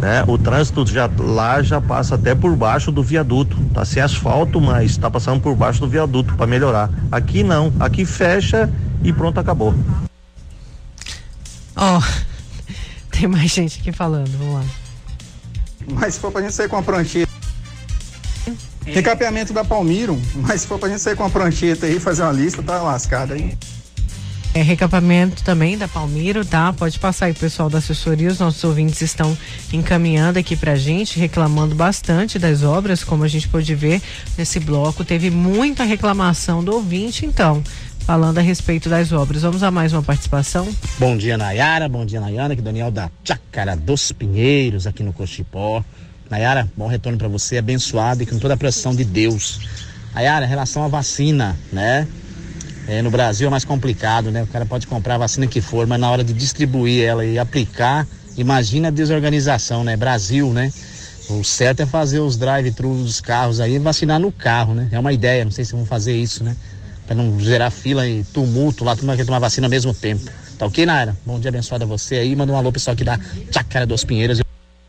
Né? O trânsito já, lá já passa até por baixo do viaduto. Tá sem asfalto, mas está passando por baixo do viaduto para melhorar. Aqui não, aqui fecha e pronto, acabou. Ó, oh, tem mais gente aqui falando, vamos lá. Mas se for pra gente sair com a prancheta. É. Recapeamento da Palmiro, mas se for pra gente sair com a prancheta aí, fazer uma lista, tá lascado aí. É recapamento também da Palmiro, tá? Pode passar aí, pessoal da assessoria. Os nossos ouvintes estão encaminhando aqui pra gente, reclamando bastante das obras, como a gente pôde ver nesse bloco. Teve muita reclamação do ouvinte, então falando a respeito das obras. Vamos a mais uma participação? Bom dia, Nayara. Bom dia, Nayana. Que Daniel da Chácara dos Pinheiros, aqui no Cochipó. Nayara, bom retorno para você, abençoado e com toda a pressão de Deus. Nayara, em relação à vacina, né? É, no Brasil é mais complicado, né? O cara pode comprar a vacina que for, mas na hora de distribuir ela e aplicar, imagina a desorganização, né? Brasil, né? O certo é fazer os drive-thru dos carros aí e vacinar no carro, né? É uma ideia, não sei se vão fazer isso, né? Para não gerar fila e tumulto lá, todo mundo quer tomar vacina ao mesmo tempo. Tá ok, Naira? Bom dia abençoado a você aí. Manda um alô pessoal aqui da Chácara dos Pinheiros.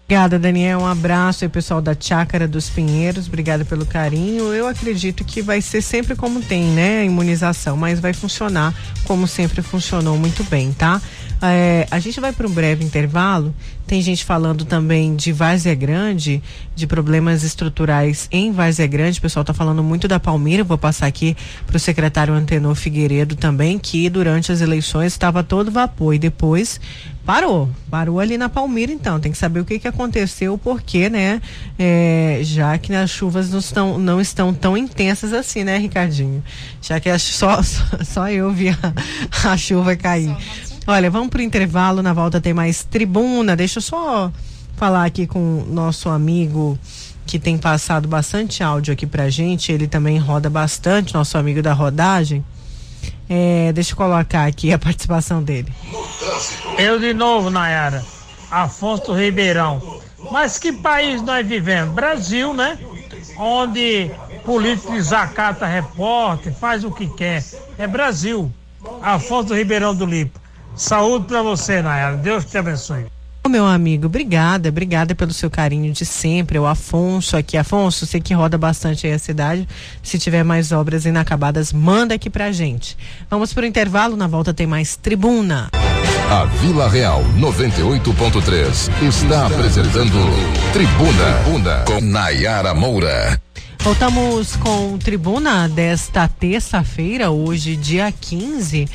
Obrigada, Daniel. Um abraço aí, pessoal da Chácara dos Pinheiros. Obrigada pelo carinho. Eu acredito que vai ser sempre como tem, né? A imunização, mas vai funcionar como sempre funcionou muito bem, tá? É, a gente vai para um breve intervalo. Tem gente falando também de Várzea Grande, de problemas estruturais em Várzea Grande. O pessoal está falando muito da Palmira. Vou passar aqui para o secretário Antenor Figueiredo também, que durante as eleições estava todo vapor e depois parou. Parou ali na Palmira, então. Tem que saber o que, que aconteceu, porque, né? É, já que as chuvas não estão, não estão tão intensas assim, né, Ricardinho? Já que só, só, só eu vi a, a chuva cair. Olha, vamos pro intervalo, na volta tem mais tribuna. Deixa eu só falar aqui com o nosso amigo que tem passado bastante áudio aqui pra gente. Ele também roda bastante, nosso amigo da rodagem. É, deixa eu colocar aqui a participação dele. Eu de novo, Nayara. Afonso Ribeirão. Mas que país nós vivemos? Brasil, né? Onde político desacata repórter, faz o que quer. É Brasil. Afonso Ribeirão do Lipo. Saúde para você, Nayara. Deus te abençoe. Meu amigo, obrigada, obrigada pelo seu carinho de sempre. O Afonso aqui, Afonso, você que roda bastante aí a cidade. Se tiver mais obras inacabadas, manda aqui pra gente. Vamos pro intervalo, na volta tem mais tribuna. A Vila Real 98.3 está apresentando Tribuna, tribuna com Nayara Moura. Voltamos com Tribuna desta terça-feira, hoje, dia 15.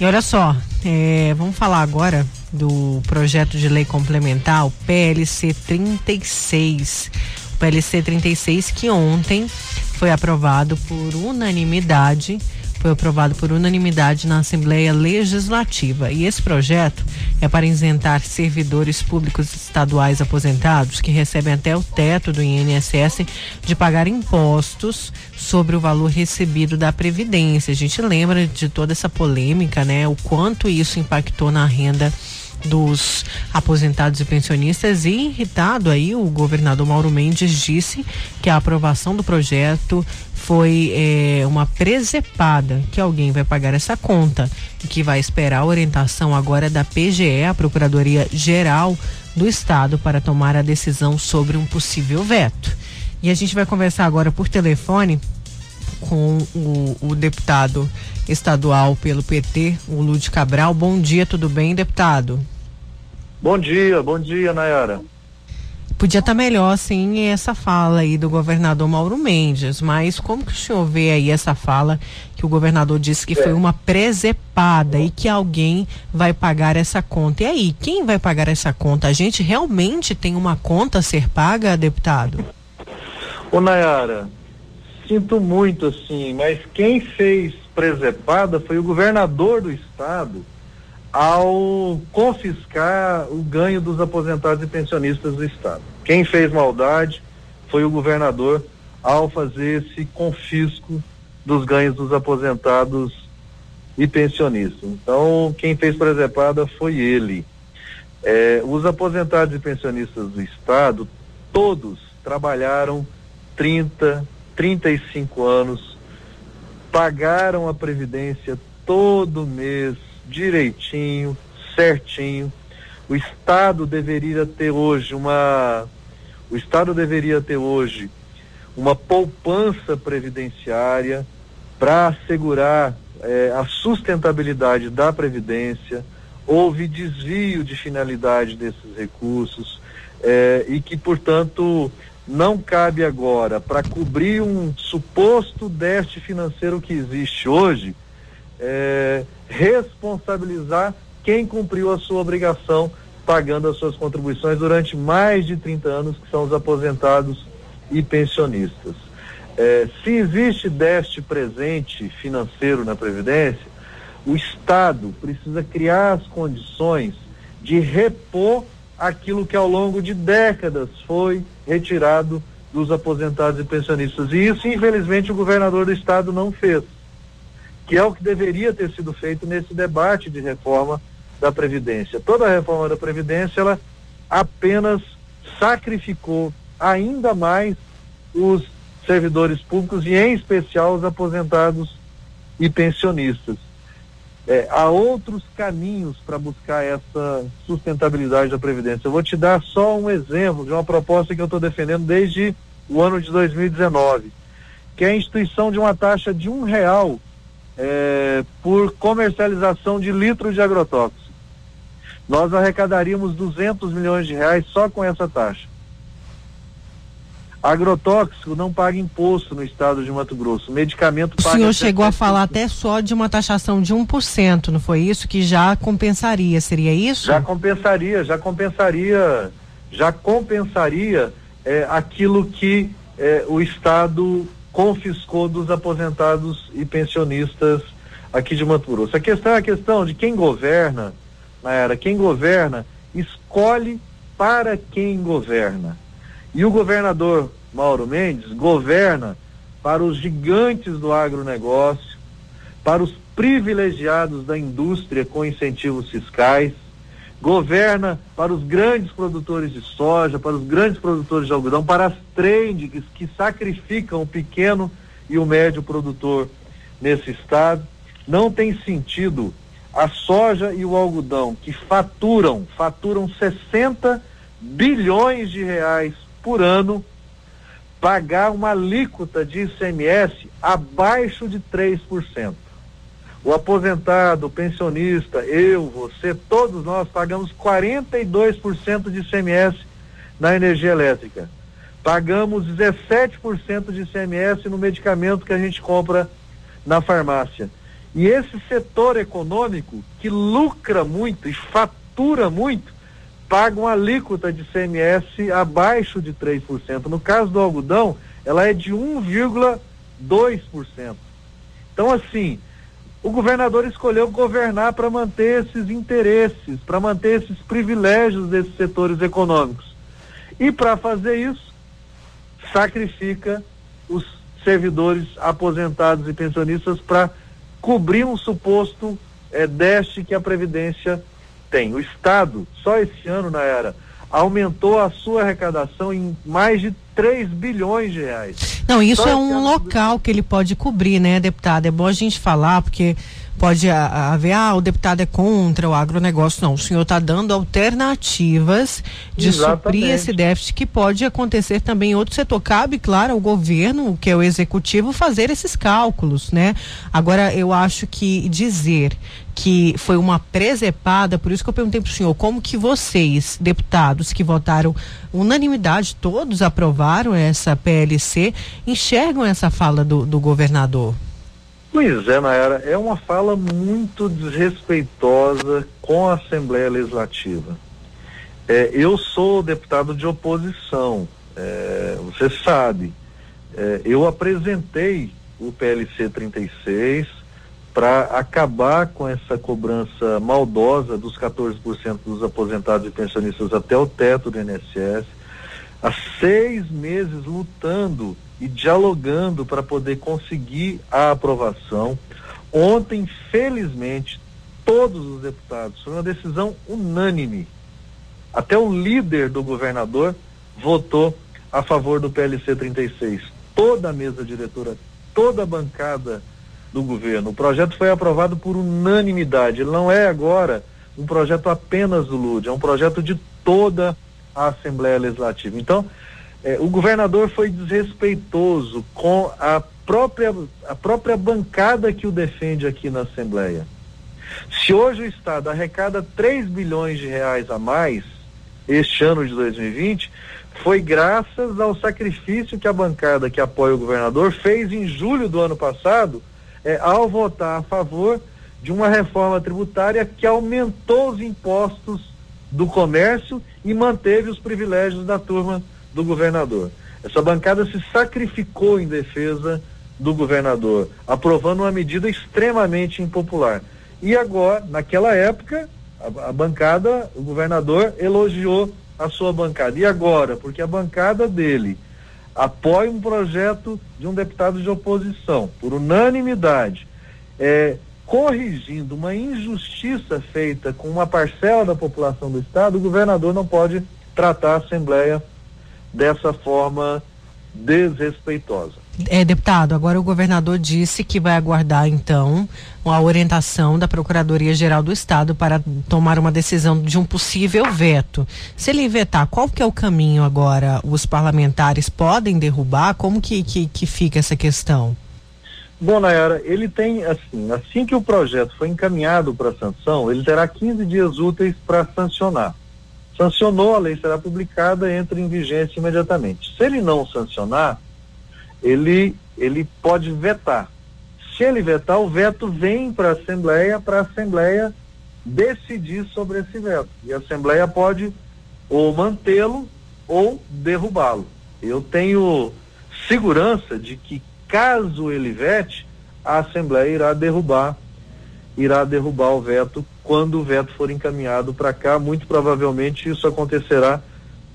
E olha só, é, vamos falar agora do projeto de lei complementar, o PLC 36. O PLC 36 que ontem foi aprovado por unanimidade foi aprovado por unanimidade na Assembleia Legislativa. E esse projeto é para isentar servidores públicos estaduais aposentados que recebem até o teto do INSS de pagar impostos sobre o valor recebido da Previdência. A gente lembra de toda essa polêmica, né? O quanto isso impactou na renda dos aposentados e pensionistas e irritado aí o governador Mauro Mendes disse que a aprovação do projeto foi é, uma presepada que alguém vai pagar essa conta e que vai esperar a orientação agora da PGE, a Procuradoria Geral do Estado, para tomar a decisão sobre um possível veto. E a gente vai conversar agora por telefone com o, o deputado estadual pelo PT, o Lúcio Cabral. Bom dia, tudo bem, deputado? Bom dia, bom dia, Nayara. Podia estar tá melhor, sim, essa fala aí do governador Mauro Mendes, mas como que o senhor vê aí essa fala que o governador disse que é. foi uma presepada e que alguém vai pagar essa conta? E aí, quem vai pagar essa conta? A gente realmente tem uma conta a ser paga, deputado? Ô Nayara, sinto muito assim, mas quem fez presepada foi o governador do estado ao confiscar o ganho dos aposentados e pensionistas do estado. Quem fez maldade foi o governador ao fazer esse confisco dos ganhos dos aposentados e pensionistas. Então, quem fez presepada foi ele. É, os aposentados e pensionistas do estado, todos trabalharam 30, 35 anos, pagaram a previdência todo mês, direitinho, certinho. O Estado deveria ter hoje uma. O Estado deveria ter hoje uma poupança previdenciária para assegurar eh, a sustentabilidade da Previdência. Houve desvio de finalidade desses recursos eh, e que, portanto, não cabe agora para cobrir um suposto déficit financeiro que existe hoje, é, responsabilizar quem cumpriu a sua obrigação pagando as suas contribuições durante mais de 30 anos, que são os aposentados e pensionistas. É, se existe déficit presente financeiro na Previdência, o Estado precisa criar as condições de repor aquilo que ao longo de décadas foi retirado dos aposentados e pensionistas. E isso, infelizmente, o governador do estado não fez, que é o que deveria ter sido feito nesse debate de reforma da Previdência. Toda a reforma da Previdência, ela apenas sacrificou ainda mais os servidores públicos e, em especial, os aposentados e pensionistas. É, há outros caminhos para buscar essa sustentabilidade da Previdência. Eu vou te dar só um exemplo de uma proposta que eu estou defendendo desde o ano de 2019, que é a instituição de uma taxa de um real é, por comercialização de litro de agrotóxico. Nós arrecadaríamos 200 milhões de reais só com essa taxa. Agrotóxico não paga imposto no estado de Mato Grosso. Medicamento paga. O senhor chegou a falar até só de uma taxação de 1%, não foi isso? Que já compensaria, seria isso? Já compensaria, já compensaria, já compensaria é, aquilo que é, o Estado confiscou dos aposentados e pensionistas aqui de Mato Grosso. A questão é a questão de quem governa, era quem governa escolhe para quem governa. E o governador Mauro Mendes governa para os gigantes do agronegócio, para os privilegiados da indústria com incentivos fiscais, governa para os grandes produtores de soja, para os grandes produtores de algodão, para as trends que sacrificam o pequeno e o médio produtor nesse estado. Não tem sentido a soja e o algodão que faturam, faturam 60 bilhões de reais por ano pagar uma alíquota de ICMS abaixo de 3%. O aposentado, o pensionista, eu, você, todos nós pagamos 42% de ICMS na energia elétrica. Pagamos 17% de ICMS no medicamento que a gente compra na farmácia. E esse setor econômico que lucra muito e fatura muito, paga uma alíquota de CMS abaixo de 3%. No caso do algodão, ela é de 1,2%. Então, assim, o governador escolheu governar para manter esses interesses, para manter esses privilégios desses setores econômicos. E para fazer isso, sacrifica os servidores aposentados e pensionistas para cobrir um suposto é, déficit que a Previdência tem. O Estado, só esse ano, na era, aumentou a sua arrecadação em mais de 3 bilhões de reais. Não, isso Só é um local que ele pode cobrir, né, deputado? É bom a gente falar, porque pode haver, ah, o deputado é contra o agronegócio. Não, o senhor está dando alternativas de suprir Exatamente. esse déficit que pode acontecer também em outro setor. Cabe, claro, ao governo, que é o executivo, fazer esses cálculos, né? Agora, eu acho que dizer que foi uma presepada, por isso que eu perguntei para o senhor, como que vocês, deputados que votaram unanimidade, todos aprovaram essa PLC, enxergam essa fala do, do governador? Pois é, Nayara, é uma fala muito desrespeitosa com a Assembleia Legislativa. É, eu sou deputado de oposição, é, você sabe. É, eu apresentei o PLC 36 para acabar com essa cobrança maldosa dos 14% dos aposentados e pensionistas até o teto do INSS. Há seis meses lutando e dialogando para poder conseguir a aprovação. Ontem, felizmente, todos os deputados, foi uma decisão unânime. Até o líder do governador votou a favor do PLC 36. Toda a mesa diretora, toda a bancada do governo. O projeto foi aprovado por unanimidade. Ele não é agora um projeto apenas do LUD, é um projeto de toda a Assembleia Legislativa. Então, eh, o governador foi desrespeitoso com a própria, a própria bancada que o defende aqui na Assembleia. Se hoje o Estado arrecada 3 bilhões de reais a mais este ano de 2020, foi graças ao sacrifício que a bancada que apoia o governador fez em julho do ano passado, eh, ao votar a favor de uma reforma tributária que aumentou os impostos do comércio e manteve os privilégios da turma do governador. Essa bancada se sacrificou em defesa do governador, aprovando uma medida extremamente impopular. E agora, naquela época, a, a bancada, o governador elogiou a sua bancada. E agora, porque a bancada dele apoia um projeto de um deputado de oposição, por unanimidade, é, corrigindo uma injustiça feita com uma parcela da população do Estado, o governador não pode tratar a Assembleia dessa forma desrespeitosa. É, deputado, agora o governador disse que vai aguardar, então, a orientação da Procuradoria-Geral do Estado para tomar uma decisão de um possível veto. Se ele vetar, qual que é o caminho agora? Os parlamentares podem derrubar? Como que, que, que fica essa questão? Bom, Nayara, ele tem, assim, assim que o projeto foi encaminhado para sanção, ele terá 15 dias úteis para sancionar. Sancionou, a lei será publicada, entra em vigência imediatamente. Se ele não sancionar, ele, ele pode vetar. Se ele vetar, o veto vem para a Assembleia, para a Assembleia decidir sobre esse veto. E a Assembleia pode ou mantê-lo ou derrubá-lo. Eu tenho segurança de que caso ele vete, a Assembleia irá derrubar, irá derrubar o veto quando o veto for encaminhado para cá. Muito provavelmente isso acontecerá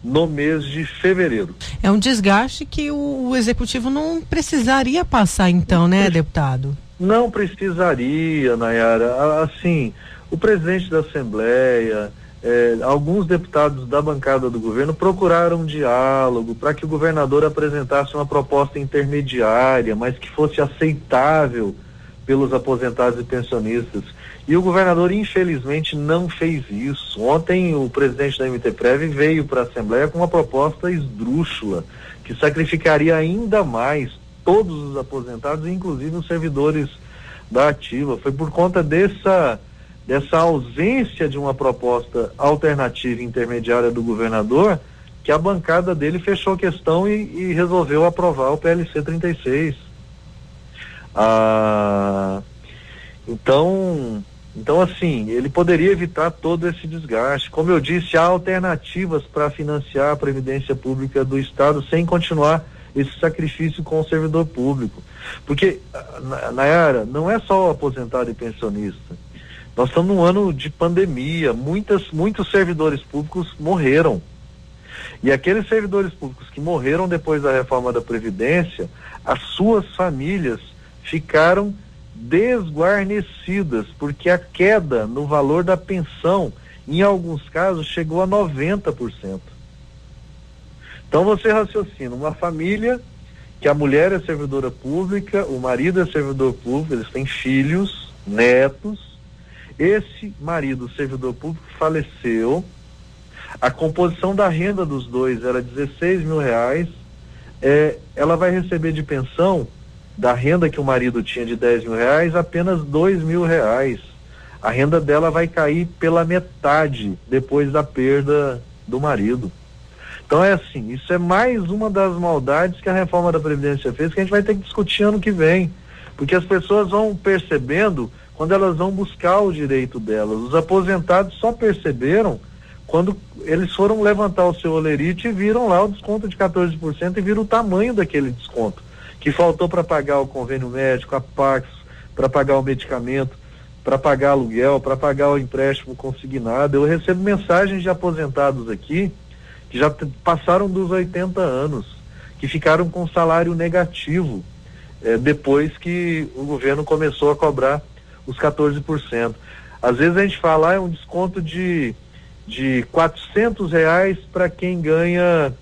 no mês de fevereiro. É um desgaste que o, o executivo não precisaria passar, então, né, deputado? Não precisaria, Nayara. Assim, o presidente da Assembleia, eh, alguns deputados da bancada do governo procuraram um diálogo para que o governador apresentasse uma proposta intermediária, mas que fosse aceitável pelos aposentados e pensionistas. E o governador, infelizmente, não fez isso. Ontem, o presidente da MTPrev veio para a Assembleia com uma proposta esdrúxula, que sacrificaria ainda mais todos os aposentados, inclusive os servidores da ativa. Foi por conta dessa, dessa ausência de uma proposta alternativa intermediária do governador que a bancada dele fechou a questão e, e resolveu aprovar o PLC 36. Ah, então, então assim, ele poderia evitar todo esse desgaste. Como eu disse, há alternativas para financiar a previdência pública do estado sem continuar esse sacrifício com o servidor público. Porque, na, Nayara, não é só o aposentado e pensionista. Nós estamos num ano de pandemia, muitas, muitos servidores públicos morreram. E aqueles servidores públicos que morreram depois da reforma da Previdência, as suas famílias ficaram desguarnecidas, porque a queda no valor da pensão, em alguns casos, chegou a 90%. Então você raciocina, uma família que a mulher é servidora pública, o marido é servidor público, eles têm filhos, netos, esse marido, servidor público, faleceu. A composição da renda dos dois era 16 mil reais. É, ela vai receber de pensão da renda que o marido tinha de 10 mil reais apenas 2 mil reais. A renda dela vai cair pela metade depois da perda do marido. Então é assim, isso é mais uma das maldades que a reforma da Previdência fez, que a gente vai ter que discutir ano que vem. Porque as pessoas vão percebendo quando elas vão buscar o direito delas. Os aposentados só perceberam quando eles foram levantar o seu olerite e viram lá o desconto de 14% e viram o tamanho daquele desconto, que faltou para pagar o convênio médico, a Pax, para pagar o medicamento, para pagar aluguel, para pagar o empréstimo consignado. Eu recebo mensagens de aposentados aqui que já passaram dos 80 anos, que ficaram com salário negativo eh, depois que o governo começou a cobrar os 14%. Às vezes a gente fala, ah, é um desconto de, de 400 reais para quem ganha,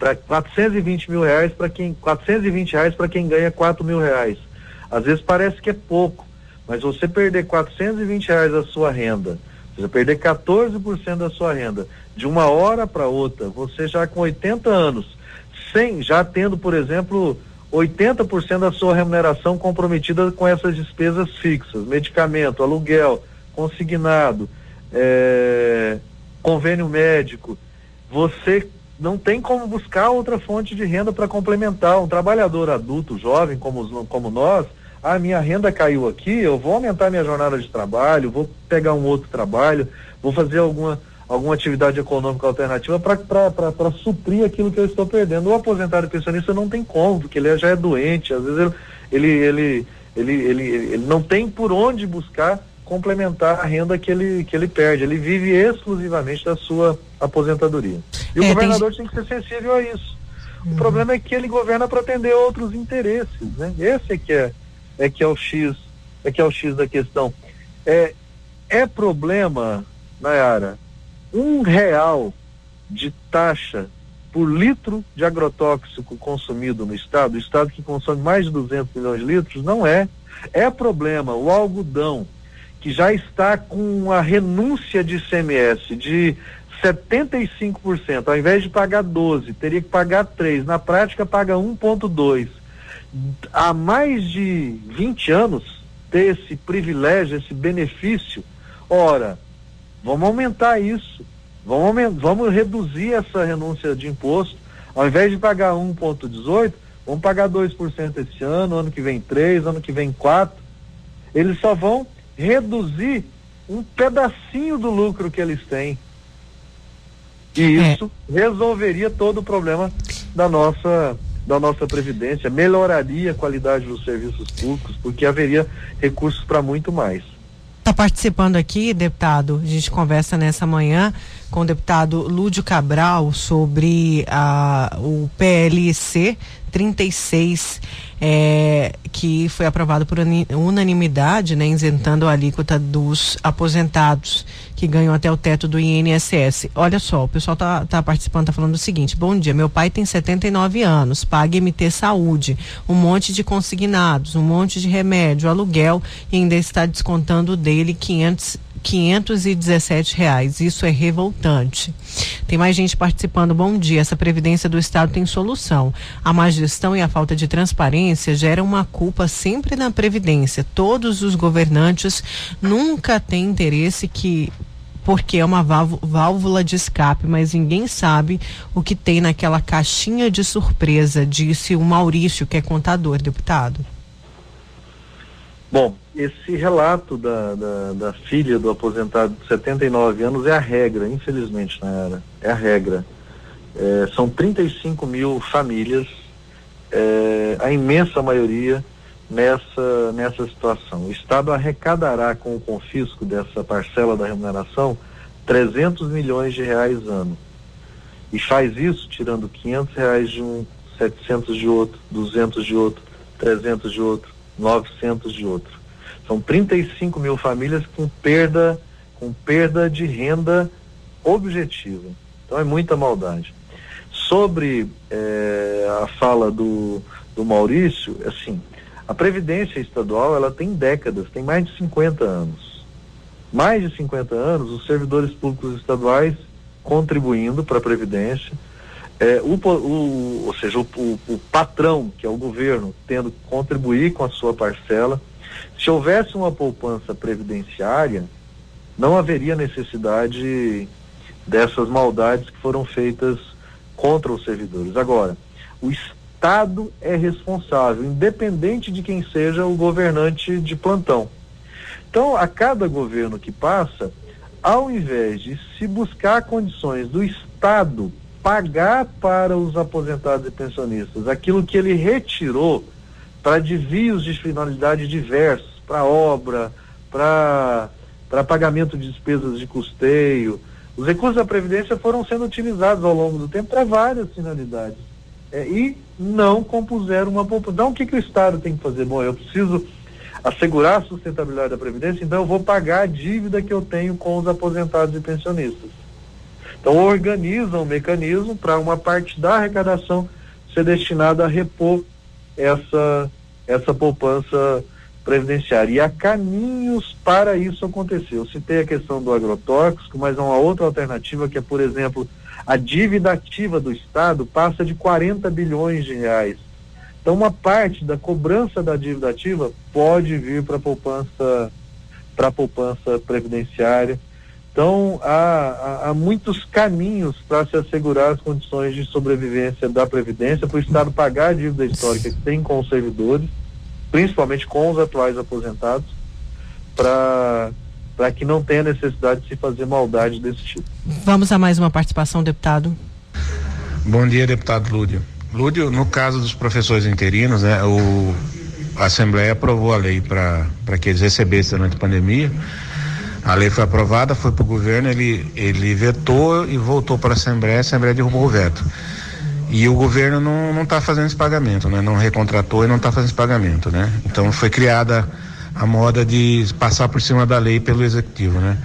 para 420 mil reais para quem, 420 reais para quem ganha 4 mil reais. Às vezes parece que é pouco, mas você perder 420 reais da sua renda, você perder 14% da sua renda, de uma hora para outra, você já com 80 anos, sem, já tendo, por exemplo, 80% da sua remuneração comprometida com essas despesas fixas, medicamento, aluguel, consignado, é, convênio médico. Você não tem como buscar outra fonte de renda para complementar. Um trabalhador adulto, jovem como, como nós, a ah, minha renda caiu aqui, eu vou aumentar minha jornada de trabalho, vou pegar um outro trabalho, vou fazer alguma alguma atividade econômica alternativa para suprir aquilo que eu estou perdendo. O aposentado pensionista não tem como, porque ele já é doente, às vezes ele, ele, ele, ele, ele, ele não tem por onde buscar complementar a renda que ele, que ele perde. Ele vive exclusivamente da sua aposentadoria. E é, o governador tem... tem... que ser sensível a isso. Uhum. O problema é que ele governa para atender outros interesses, né? Esse é que é, é que é o X, é que é o X da questão. É, é problema, Nayara, um real de taxa por litro de agrotóxico consumido no estado, o estado que consome mais de 200 milhões de litros, não é. É problema o algodão, que já está com a renúncia de ICMS de 75%, ao invés de pagar 12, teria que pagar 3, na prática paga 1.2. Há mais de 20 anos ter esse privilégio, esse benefício, ora, Vamos aumentar isso. Vamos, vamos reduzir essa renúncia de imposto. Ao invés de pagar 1,18, vamos pagar 2% esse ano, ano que vem 3, ano que vem 4. Eles só vão reduzir um pedacinho do lucro que eles têm. E é. isso é. resolveria todo o problema da nossa da nossa previdência, melhoraria a qualidade dos serviços públicos, porque haveria recursos para muito mais. Está participando aqui, deputado. A gente conversa nessa manhã com o deputado Lúdio Cabral sobre a, o PLC 36, é, que foi aprovado por unanimidade, né, isentando a alíquota dos aposentados que ganham até o teto do INSS. Olha só, o pessoal tá, tá participando, tá falando o seguinte: bom dia, meu pai tem 79 anos, paga MT Saúde, um monte de consignados, um monte de remédio, aluguel e ainda está descontando dele 500 517 reais. Isso é revoltante. Tem mais gente participando. Bom dia. Essa previdência do Estado tem solução. A má gestão e a falta de transparência geram uma culpa sempre na previdência. Todos os governantes nunca têm interesse que porque é uma válvula de escape, mas ninguém sabe o que tem naquela caixinha de surpresa, disse o Maurício, que é contador, deputado. Bom, esse relato da, da, da, filha do aposentado de 79 anos é a regra, infelizmente, na era. É a regra. É, são 35 mil famílias é, a imensa maioria nessa, nessa situação. O Estado arrecadará com o confisco dessa parcela da remuneração 300 milhões de reais ano. E faz isso tirando 500 reais de um, 700 de outro, 200 de outro, 300 de outro, 900 de outro. São 35 mil famílias com perda, com perda de renda objetiva. Então é muita maldade. Sobre eh, a fala do, do Maurício, assim, a Previdência Estadual ela tem décadas, tem mais de 50 anos. Mais de 50 anos, os servidores públicos estaduais contribuindo para a Previdência, é, o, o, ou seja, o, o, patrão, que é o governo, tendo que contribuir com a sua parcela. Se houvesse uma poupança previdenciária, não haveria necessidade dessas maldades que foram feitas contra os servidores. Agora, o Estado é responsável, independente de quem seja o governante de plantão. Então, a cada governo que passa, ao invés de se buscar condições do Estado pagar para os aposentados e pensionistas aquilo que ele retirou para desvios de finalidade diversos, para obra, para pagamento de despesas de custeio, os recursos da Previdência foram sendo utilizados ao longo do tempo para várias finalidades é, e não compuseram uma poupança. Então, o que, que o Estado tem que fazer? Bom, eu preciso assegurar a sustentabilidade da Previdência, então eu vou pagar a dívida que eu tenho com os aposentados e pensionistas. Então, organiza um mecanismo para uma parte da arrecadação ser destinada a repor essa, essa poupança previdenciária. E há caminhos para isso acontecer. Eu citei a questão do agrotóxico, mas há uma outra alternativa que é, por exemplo, a dívida ativa do Estado passa de 40 bilhões de reais. Então, uma parte da cobrança da dívida ativa pode vir para a poupança, para poupança previdenciária. Então, há, há, há muitos caminhos para se assegurar as condições de sobrevivência da Previdência, para o Estado pagar a dívida histórica que tem com os servidores, principalmente com os atuais aposentados, para para que não tenha necessidade de se fazer maldade desse tipo. Vamos a mais uma participação, deputado. Bom dia, deputado Lúdio. Lúdio, no caso dos professores interinos, né, o, a Assembleia aprovou a lei para que eles recebessem durante a pandemia. A lei foi aprovada, foi para o governo, ele, ele vetou e voltou para a Assembleia, a Assembleia derrubou o veto. E o governo não está fazendo esse pagamento, né? Não recontratou e não está fazendo esse pagamento, né? Então foi criada a moda de passar por cima da lei pelo executivo, né?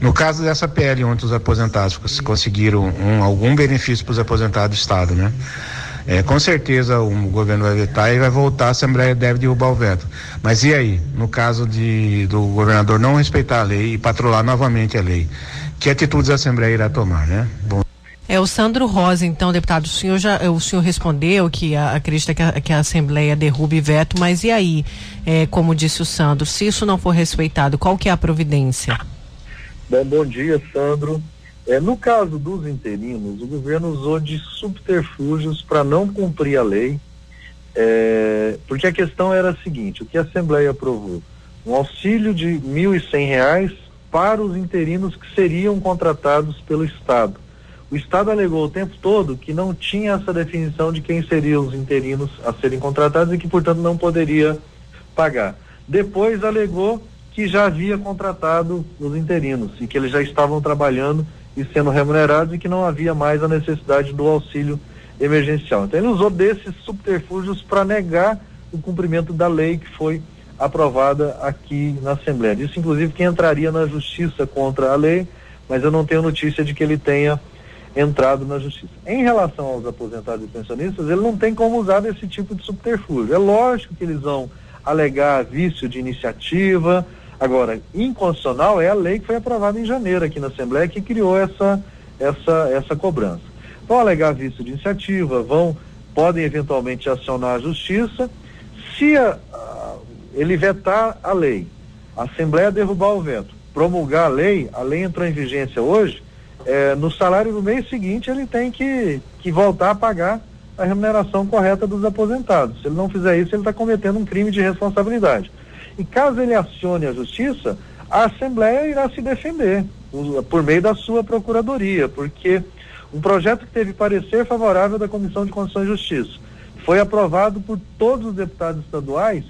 No caso dessa PL, onde os aposentados conseguiram um, algum benefício para os aposentados do Estado, né? É, com certeza o governo vai vetar e vai voltar, a Assembleia deve derrubar o veto. Mas e aí, no caso de, do governador não respeitar a lei e patrolar novamente a lei, que atitudes a Assembleia irá tomar, né? Bom. É o Sandro Rosa, então, deputado, o senhor já, o senhor respondeu que a, acredita que a, que a Assembleia derrube veto, mas e aí, é, como disse o Sandro, se isso não for respeitado, qual que é a providência? Bom, bom dia, Sandro. É, no caso dos interinos, o governo usou de subterfúgios para não cumprir a lei, é, porque a questão era a seguinte: o que a Assembleia aprovou? Um auxílio de R$ 1.100 para os interinos que seriam contratados pelo Estado. O Estado alegou o tempo todo que não tinha essa definição de quem seriam os interinos a serem contratados e que, portanto, não poderia pagar. Depois alegou que já havia contratado os interinos e que eles já estavam trabalhando e sendo remunerados e que não havia mais a necessidade do auxílio emergencial. Então ele usou desses subterfúgios para negar o cumprimento da lei que foi aprovada aqui na Assembleia. Isso, inclusive, que entraria na justiça contra a lei, mas eu não tenho notícia de que ele tenha entrado na justiça. Em relação aos aposentados e pensionistas, ele não tem como usar esse tipo de subterfúgio. É lógico que eles vão alegar vício de iniciativa. Agora, inconstitucional é a lei que foi aprovada em janeiro aqui na Assembleia que criou essa, essa, essa cobrança. Vão alegar vício de iniciativa, vão, podem eventualmente acionar a justiça. Se a, a, ele vetar a lei, a Assembleia derrubar o veto, promulgar a lei, a lei entrou em vigência hoje, é, no salário do mês seguinte ele tem que, que voltar a pagar a remuneração correta dos aposentados. Se ele não fizer isso, ele está cometendo um crime de responsabilidade. E caso ele acione a justiça, a Assembleia irá se defender por meio da sua procuradoria, porque um projeto que teve parecer favorável da Comissão de Constituição e Justiça foi aprovado por todos os deputados estaduais.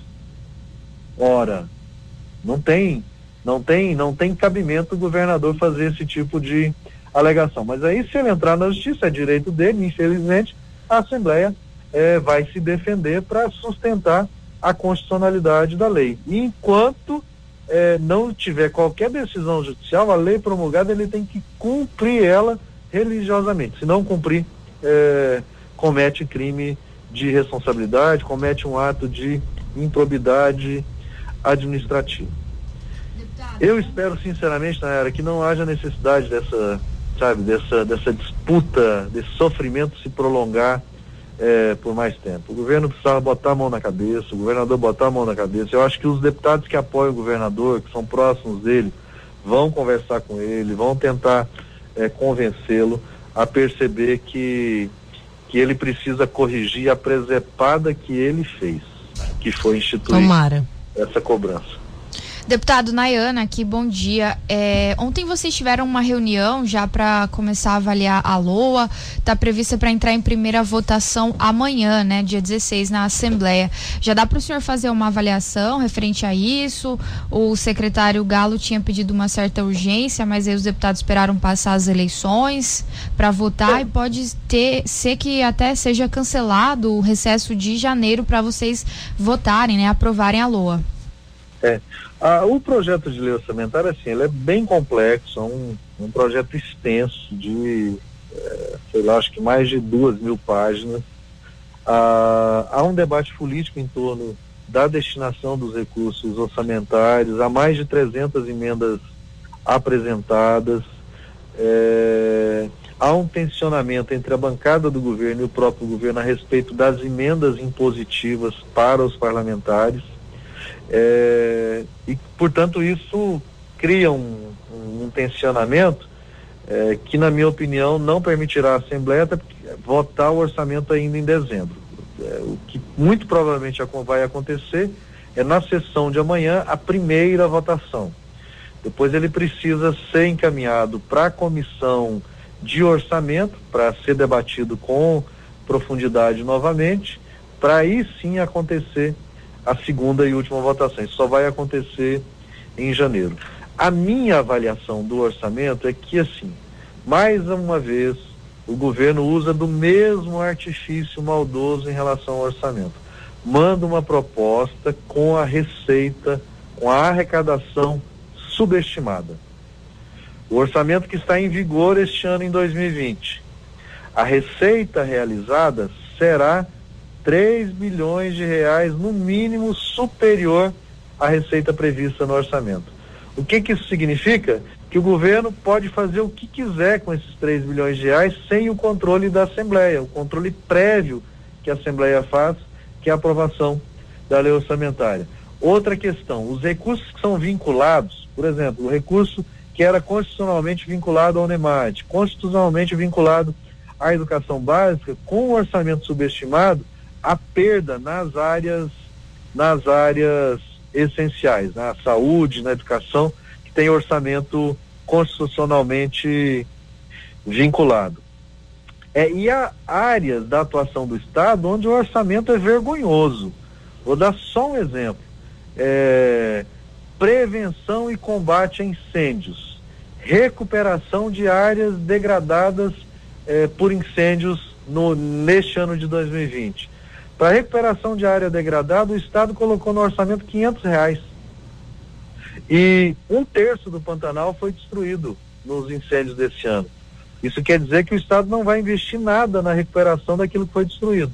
Ora, não tem, não tem, não tem cabimento o governador fazer esse tipo de alegação. Mas aí, se ele entrar na justiça, é direito dele, infelizmente, a Assembleia eh, vai se defender para sustentar a constitucionalidade da lei. E enquanto eh, não tiver qualquer decisão judicial, a lei promulgada, ele tem que cumprir ela religiosamente. Se não cumprir, eh, comete crime de responsabilidade, comete um ato de improbidade administrativa. Eu espero sinceramente, Nayara, que não haja necessidade dessa, sabe, dessa, dessa disputa, desse sofrimento se prolongar é, por mais tempo. O governo precisava botar a mão na cabeça, o governador botar a mão na cabeça. Eu acho que os deputados que apoiam o governador, que são próximos dele, vão conversar com ele, vão tentar é, convencê-lo a perceber que, que ele precisa corrigir a presepada que ele fez, que foi instituir Tomara. essa cobrança. Deputado Nayana, aqui, bom dia. É, ontem vocês tiveram uma reunião já para começar a avaliar a LOA. Está prevista para entrar em primeira votação amanhã, né, dia 16, na Assembleia. Já dá para o senhor fazer uma avaliação referente a isso? O secretário Galo tinha pedido uma certa urgência, mas aí os deputados esperaram passar as eleições para votar e pode ter ser que até seja cancelado o recesso de janeiro para vocês votarem, né, aprovarem a LOA. É. Ah, o projeto de lei orçamentária, assim, ele é bem complexo, é um, um projeto extenso de, é, sei lá, acho que mais de duas mil páginas. Ah, há um debate político em torno da destinação dos recursos orçamentários, há mais de 300 emendas apresentadas. É, há um tensionamento entre a bancada do governo e o próprio governo a respeito das emendas impositivas para os parlamentares. É, e, portanto, isso cria um, um, tensionamento é, que, na minha opinião, não permitirá à Assembleia votar o orçamento ainda em dezembro. É, o que muito provavelmente vai acontecer é na sessão de amanhã a primeira votação. Depois ele precisa ser encaminhado para a comissão de orçamento para ser debatido com profundidade novamente, para aí sim acontecer a segunda e última votação. Isso só vai acontecer em janeiro. A minha avaliação do orçamento é que, assim, mais uma vez, o governo usa do mesmo artifício maldoso em relação ao orçamento. Manda uma proposta com a receita, com a arrecadação subestimada. O orçamento que está em vigor este ano, em 2020. A receita realizada será 3 bilhões de reais, no mínimo, superior à receita prevista no orçamento. O que, que isso significa? Que o governo pode fazer o que quiser com esses 3 bilhões de reais sem o controle da Assembleia, o controle prévio que a Assembleia faz, que é a aprovação da lei orçamentária. Outra questão, os recursos que são vinculados, por exemplo, o recurso que era constitucionalmente vinculado ao NEMAT, constitucionalmente vinculado à educação básica, com o orçamento subestimado, a perda nas áreas nas áreas essenciais, na saúde, na educação, que tem orçamento constitucionalmente vinculado. É, e há áreas da atuação do Estado onde o orçamento é vergonhoso. Vou dar só um exemplo. É, prevenção e combate a incêndios, recuperação de áreas degradadas é, por incêndios no, neste ano de 2020. Para recuperação de área degradada, o Estado colocou no orçamento 500 reais. E um terço do Pantanal foi destruído nos incêndios desse ano. Isso quer dizer que o Estado não vai investir nada na recuperação daquilo que foi destruído.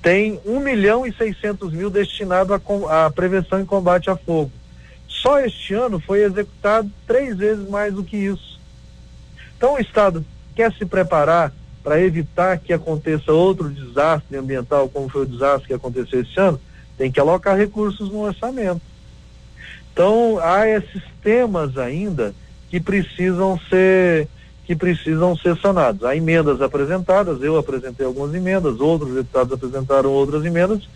Tem 1 milhão e 600 mil destinado à prevenção e combate a fogo. Só este ano foi executado três vezes mais do que isso. Então o Estado quer se preparar para evitar que aconteça outro desastre ambiental, como foi o desastre que aconteceu esse ano, tem que alocar recursos no orçamento. Então, há esses temas ainda que precisam ser que precisam ser sanados. Há emendas apresentadas, eu apresentei algumas emendas, outros deputados apresentaram outras emendas,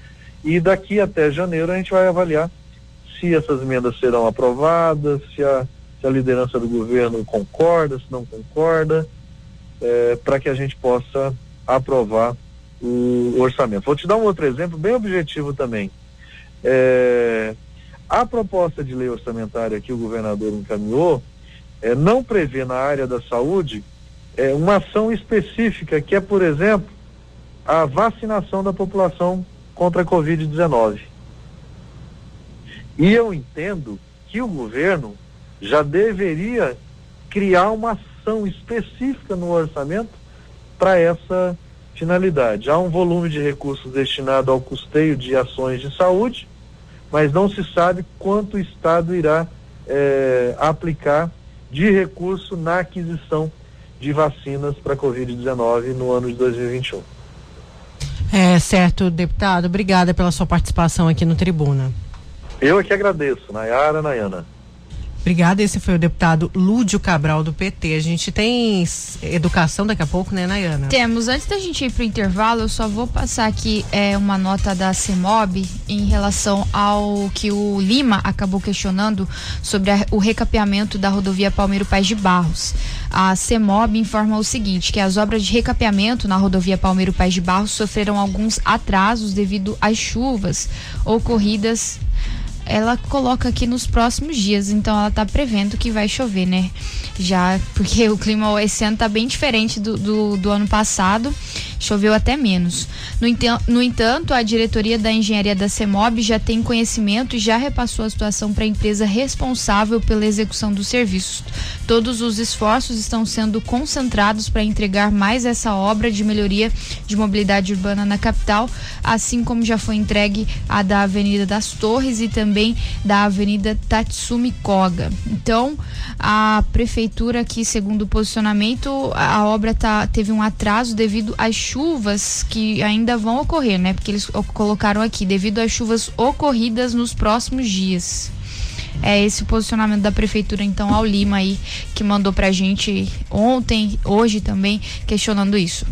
e daqui até janeiro a gente vai avaliar se essas emendas serão aprovadas, se a, se a liderança do governo concorda, se não concorda, é, para que a gente possa aprovar o orçamento. Vou te dar um outro exemplo bem objetivo também. É, a proposta de lei orçamentária que o governador encaminhou é, não prevê na área da saúde uma ação específica, que é, por exemplo, a vacinação da população contra a Covid-19. E eu entendo que o governo já deveria criar uma ação específica no orçamento para essa finalidade. Há um volume de recursos destinado ao custeio de ações de saúde, mas não se sabe quanto o Estado irá eh, aplicar de recurso na aquisição de vacinas para a Covid-19 no ano de 2021. É certo, deputado. Obrigada pela sua participação aqui no Tribuna. Eu é que agradeço, Nayara, Nayana. Obrigada. Esse foi o deputado Lúdio Cabral do PT. A gente tem educação daqui a pouco, né, Nayana? Temos. Antes da gente ir para o intervalo, eu só vou passar aqui é, uma nota da CEMOB em relação ao que o Lima acabou questionando sobre a, o recapeamento da rodovia Palmeiro Paz de Barros. A CEMOB informa o seguinte, que as obras de recapeamento na rodovia Palmeiro Paz de Barros sofreram alguns atrasos devido às chuvas ocorridas ela coloca aqui nos próximos dias, então ela tá prevendo que vai chover, né? Já, porque o clima esse ano tá bem diferente do, do, do ano passado, choveu até menos. No, no entanto, a diretoria da engenharia da CEMOB já tem conhecimento e já repassou a situação para a empresa responsável pela execução dos serviços. Todos os esforços estão sendo concentrados para entregar mais essa obra de melhoria de mobilidade urbana na capital, assim como já foi entregue a da Avenida das Torres e também da Avenida Tatsumi Koga. Então, a prefeitura aqui, segundo o posicionamento, a obra tá, teve um atraso devido às chuvas que ainda vão ocorrer, né? Porque eles colocaram aqui, devido às chuvas ocorridas nos próximos dias. É esse o posicionamento da prefeitura, então, ao Lima aí, que mandou pra gente ontem, hoje também, questionando isso.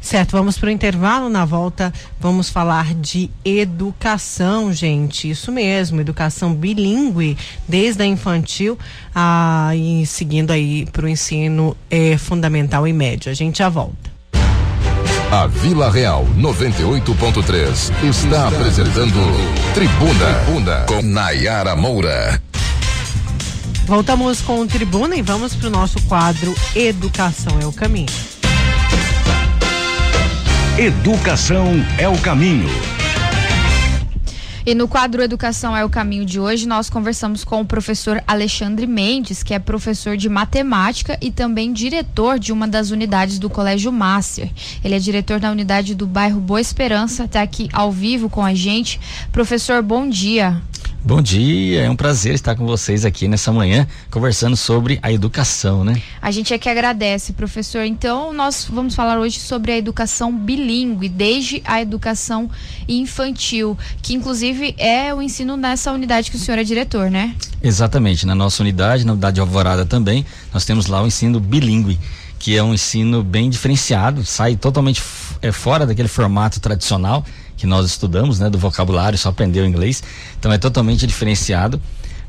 Certo, vamos para o intervalo. Na volta, vamos falar de educação, gente. Isso mesmo, educação bilíngue, desde a infantil a, e seguindo aí para o ensino é, fundamental e médio. A gente já volta. A Vila Real 98.3 está apresentando Tribuna, Tribuna com Nayara Moura. Voltamos com o Tribuna e vamos para o nosso quadro Educação é o Caminho. Educação é o caminho. E no quadro Educação é o Caminho de hoje, nós conversamos com o professor Alexandre Mendes, que é professor de matemática e também diretor de uma das unidades do Colégio Master. Ele é diretor da unidade do bairro Boa Esperança, está aqui ao vivo com a gente. Professor, bom dia. Bom dia, é um prazer estar com vocês aqui nessa manhã conversando sobre a educação, né? A gente é que agradece, professor. Então, nós vamos falar hoje sobre a educação bilíngue, desde a educação infantil, que inclusive é o ensino nessa unidade que o senhor é diretor, né? Exatamente, na nossa unidade, na unidade de Alvorada também, nós temos lá o ensino bilíngue que é um ensino bem diferenciado, sai totalmente é, fora daquele formato tradicional que nós estudamos, né, do vocabulário, só aprendeu inglês. Então é totalmente diferenciado.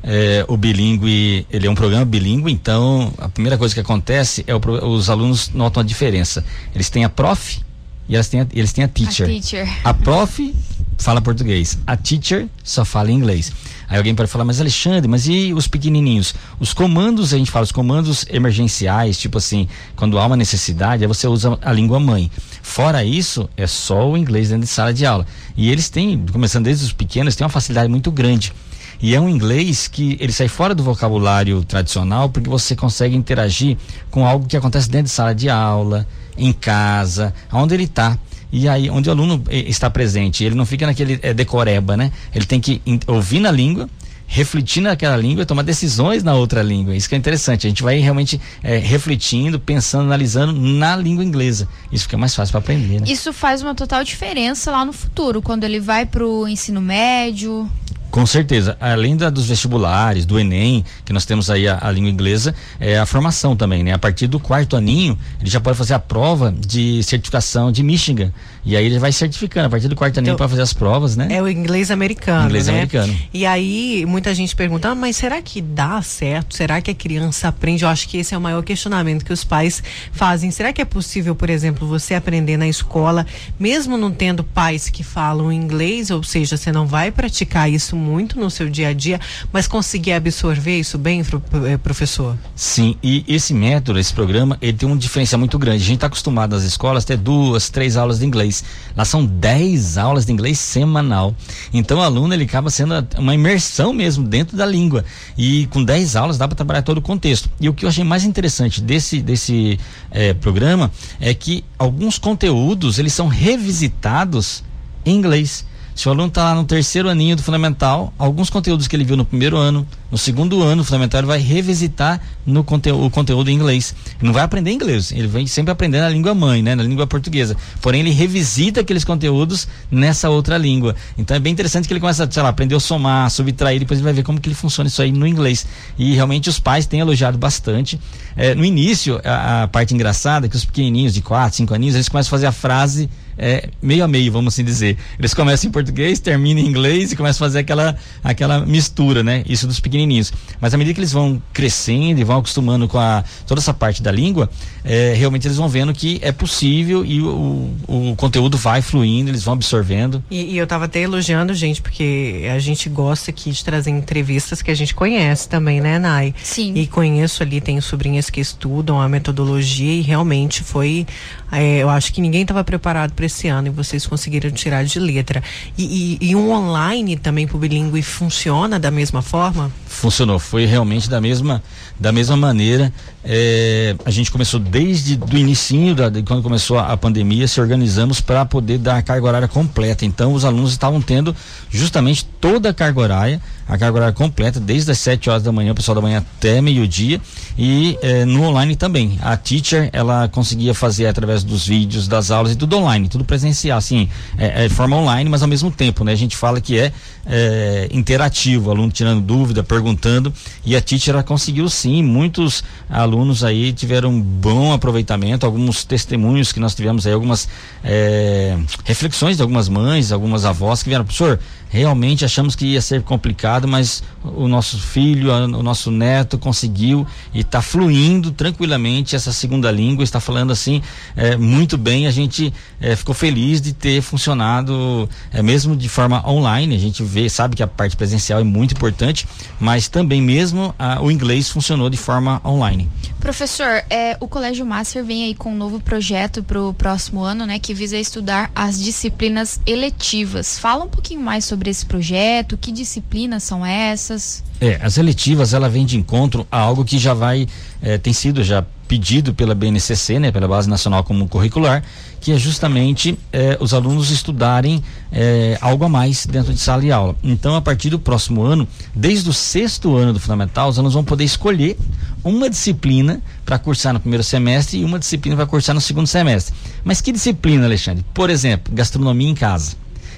É, o bilíngue, ele é um programa bilíngue, então a primeira coisa que acontece é o, os alunos notam a diferença. Eles têm a prof e eles têm a, eles têm a teacher. A, teacher. a prof fala português, a teacher só fala inglês. Aí alguém pode falar, mas Alexandre, mas e os pequenininhos? Os comandos, a gente fala, os comandos emergenciais, tipo assim, quando há uma necessidade, aí você usa a língua mãe. Fora isso, é só o inglês dentro de sala de aula. E eles têm, começando desde os pequenos, têm uma facilidade muito grande. E é um inglês que ele sai fora do vocabulário tradicional porque você consegue interagir com algo que acontece dentro de sala de aula, em casa, onde ele está. E aí, onde o aluno eh, está presente, ele não fica naquele é, decoreba, né? Ele tem que ouvir na língua, refletir naquela língua e tomar decisões na outra língua. Isso que é interessante. A gente vai realmente é, refletindo, pensando, analisando na língua inglesa. Isso fica mais fácil para aprender. Né? Isso faz uma total diferença lá no futuro, quando ele vai para o ensino médio. Com certeza. Além da, dos vestibulares, do Enem, que nós temos aí a, a, língua inglesa, é a formação também, né? A partir do quarto aninho, ele já pode fazer a prova de certificação de Michigan. E aí ele vai certificando a partir do quarto aninho então, para fazer as provas, né? É o inglês americano. Inglês né? americano. E aí muita gente pergunta, ah, mas será que dá certo? Será que a criança aprende? Eu acho que esse é o maior questionamento que os pais fazem. Será que é possível, por exemplo, você aprender na escola, mesmo não tendo pais que falam inglês, ou seja, você não vai praticar isso muito no seu dia a dia, mas conseguir absorver isso bem, eh, professor? Sim, e esse método, esse programa, ele tem um diferencial muito grande. A gente está acostumado nas escolas ter duas, três aulas de inglês. Lá são 10 aulas de inglês semanal. Então o aluno ele acaba sendo uma imersão mesmo dentro da língua. E com 10 aulas dá para trabalhar todo o contexto. E o que eu achei mais interessante desse, desse eh, programa é que alguns conteúdos eles são revisitados em inglês. Se o aluno está lá no terceiro aninho do fundamental, alguns conteúdos que ele viu no primeiro ano, no segundo ano fundamental, ele vai revisitar no conteúdo, o conteúdo em inglês. Ele não vai aprender inglês, ele vem sempre aprendendo a língua mãe, né, na língua portuguesa. Porém, ele revisita aqueles conteúdos nessa outra língua. Então é bem interessante que ele começa, sei lá, aprender a somar, subtrair, depois ele vai ver como que ele funciona isso aí no inglês. E realmente os pais têm elogiado bastante. É, no início, a, a parte engraçada é que os pequenininhos de 4, 5 aninhos, eles começam a fazer a frase é, meio a meio, vamos assim dizer. Eles começam em português, terminam em inglês e começam a fazer aquela, aquela mistura, né? Isso dos pequenininhos. Mas à medida que eles vão crescendo e vão acostumando com a, toda essa parte da língua, é, realmente eles vão vendo que é possível e o, o, conteúdo vai fluindo, eles vão absorvendo. E, e eu estava até elogiando, gente, porque a gente gosta aqui de trazer entrevistas que a gente conhece também, né, Nai? Sim. E conheço ali, tenho sobrinhas que estudam a metodologia e realmente foi. É, eu acho que ninguém estava preparado para esse ano e vocês conseguiram tirar de letra. E, e, e um online também para o bilíngue funciona da mesma forma? Funcionou, foi realmente da mesma, da mesma maneira. É, a gente começou desde do início, da, de quando começou a, a pandemia, se organizamos para poder dar a carga horária completa. Então os alunos estavam tendo justamente toda a carga horária a carga horária completa, desde as 7 horas da manhã, o pessoal da manhã até meio-dia. E eh, no online também. A teacher, ela conseguia fazer através dos vídeos, das aulas e tudo online, tudo presencial, assim, é, é forma online, mas ao mesmo tempo, né? A gente fala que é, é interativo, aluno tirando dúvida, perguntando. E a teacher, ela conseguiu sim, muitos alunos aí tiveram um bom aproveitamento, alguns testemunhos que nós tivemos aí, algumas é, reflexões de algumas mães, algumas avós que vieram, professor, realmente achamos que ia ser complicado, mas o nosso filho, o nosso neto conseguiu e está fluindo tranquilamente essa segunda língua, está falando assim é, muito bem. A gente é, ficou feliz de ter funcionado, é, mesmo de forma online. A gente vê, sabe que a parte presencial é muito importante, mas também mesmo a, o inglês funcionou de forma online. Professor, é, o Colégio Master vem aí com um novo projeto para o próximo ano, né, que visa estudar as disciplinas eletivas. Fala um pouquinho mais sobre esse projeto, que disciplinas são essas? É, as eletivas ela vem de encontro a algo que já vai é, tem sido já pedido pela BNCC, né, pela Base Nacional Comum Curricular, que é justamente eh, os alunos estudarem eh, algo a mais dentro de sala de aula. Então, a partir do próximo ano, desde o sexto ano do fundamental, os alunos vão poder escolher uma disciplina para cursar no primeiro semestre e uma disciplina para cursar no segundo semestre. Mas que disciplina, Alexandre? Por exemplo, gastronomia em casa,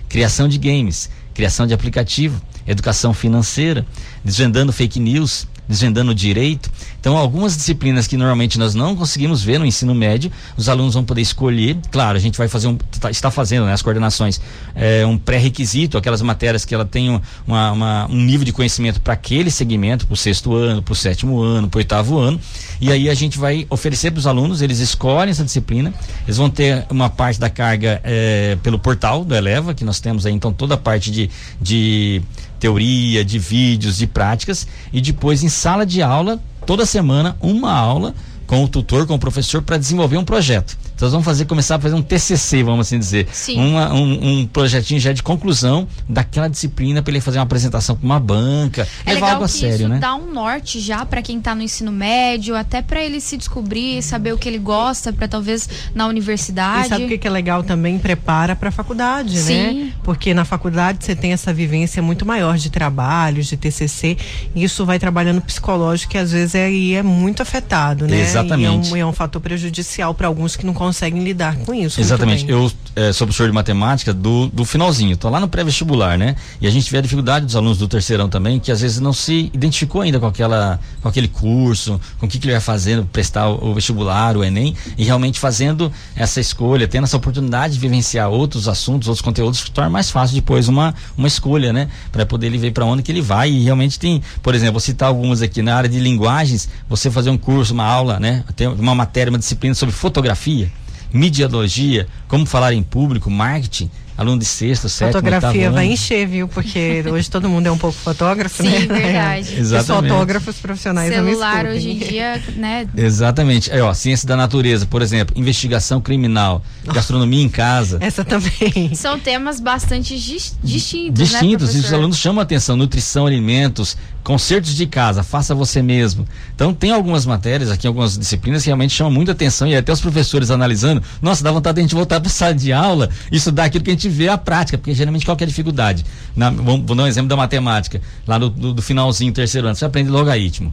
criação de games, criação de aplicativo, educação financeira, desvendando fake news, desvendando direito. Então, algumas disciplinas que normalmente nós não conseguimos ver no ensino médio, os alunos vão poder escolher. Claro, a gente vai fazer um, tá, está fazendo, né, as coordenações, é, um pré-requisito, aquelas matérias que ela tem uma, uma, um nível de conhecimento para aquele segmento, para o sexto ano, para o sétimo ano, para o oitavo ano. E aí a gente vai oferecer para os alunos, eles escolhem essa disciplina, eles vão ter uma parte da carga é, pelo portal do Eleva, que nós temos aí, então, toda a parte de, de teoria, de vídeos, de práticas, e depois em sala de aula, toda semana, uma aula com o tutor, com o professor, para desenvolver um projeto. Então, nós vamos fazer, começar a fazer um TCC, vamos assim dizer. Uma, um, um, projetinho já de conclusão daquela disciplina para ele fazer uma apresentação para uma banca. É levar algo a sério, isso né? dá um norte já para quem está no ensino médio, até para ele se descobrir, saber o que ele gosta, para talvez na universidade. E sabe o que, que é legal também? Prepara para a faculdade, Sim. né? Porque na faculdade você tem essa vivência muito maior de trabalhos, de TCC, e isso vai trabalhando psicológico que às vezes é, é muito afetado, né? Exatamente. E é um, é um fator prejudicial para alguns que não conseguem conseguem lidar com isso. Exatamente. Eu é, sou professor de matemática do, do finalzinho, tô lá no pré-vestibular, né? E a gente vê a dificuldade dos alunos do terceirão também, que às vezes não se identificou ainda com aquela, com aquele curso, com o que, que ele vai fazendo, prestar o, o vestibular, o Enem, e realmente fazendo essa escolha, tendo essa oportunidade de vivenciar outros assuntos, outros conteúdos, que torna mais fácil depois uma, uma escolha, né? Para poder ele ver para onde que ele vai. E realmente tem, por exemplo, vou citar algumas aqui na área de linguagens, você fazer um curso, uma aula, né? Tem uma matéria, uma disciplina sobre fotografia, mediologia, como falar em público, marketing aluno de sexta, sétima, Fotografia vai encher, viu? Porque hoje todo mundo é um pouco fotógrafo, Sim, né? Sim, verdade. Exatamente. Os fotógrafos profissionais Celular hoje em dia, né? Exatamente. Aí, ó, ciência da natureza, por exemplo, investigação criminal, gastronomia em casa. Essa também. São temas bastante dis distintos, Distintos, né, e os alunos chamam a atenção, nutrição, alimentos, concertos de casa, faça você mesmo. Então tem algumas matérias aqui, algumas disciplinas que realmente chamam muita atenção e até os professores analisando, nossa, dá vontade de a gente voltar para a sala de aula e estudar aquilo que a gente vê a prática, porque geralmente qual é a dificuldade? Na, vamos, vou dar um exemplo da matemática, lá do, do, do finalzinho, terceiro ano, você aprende logaritmo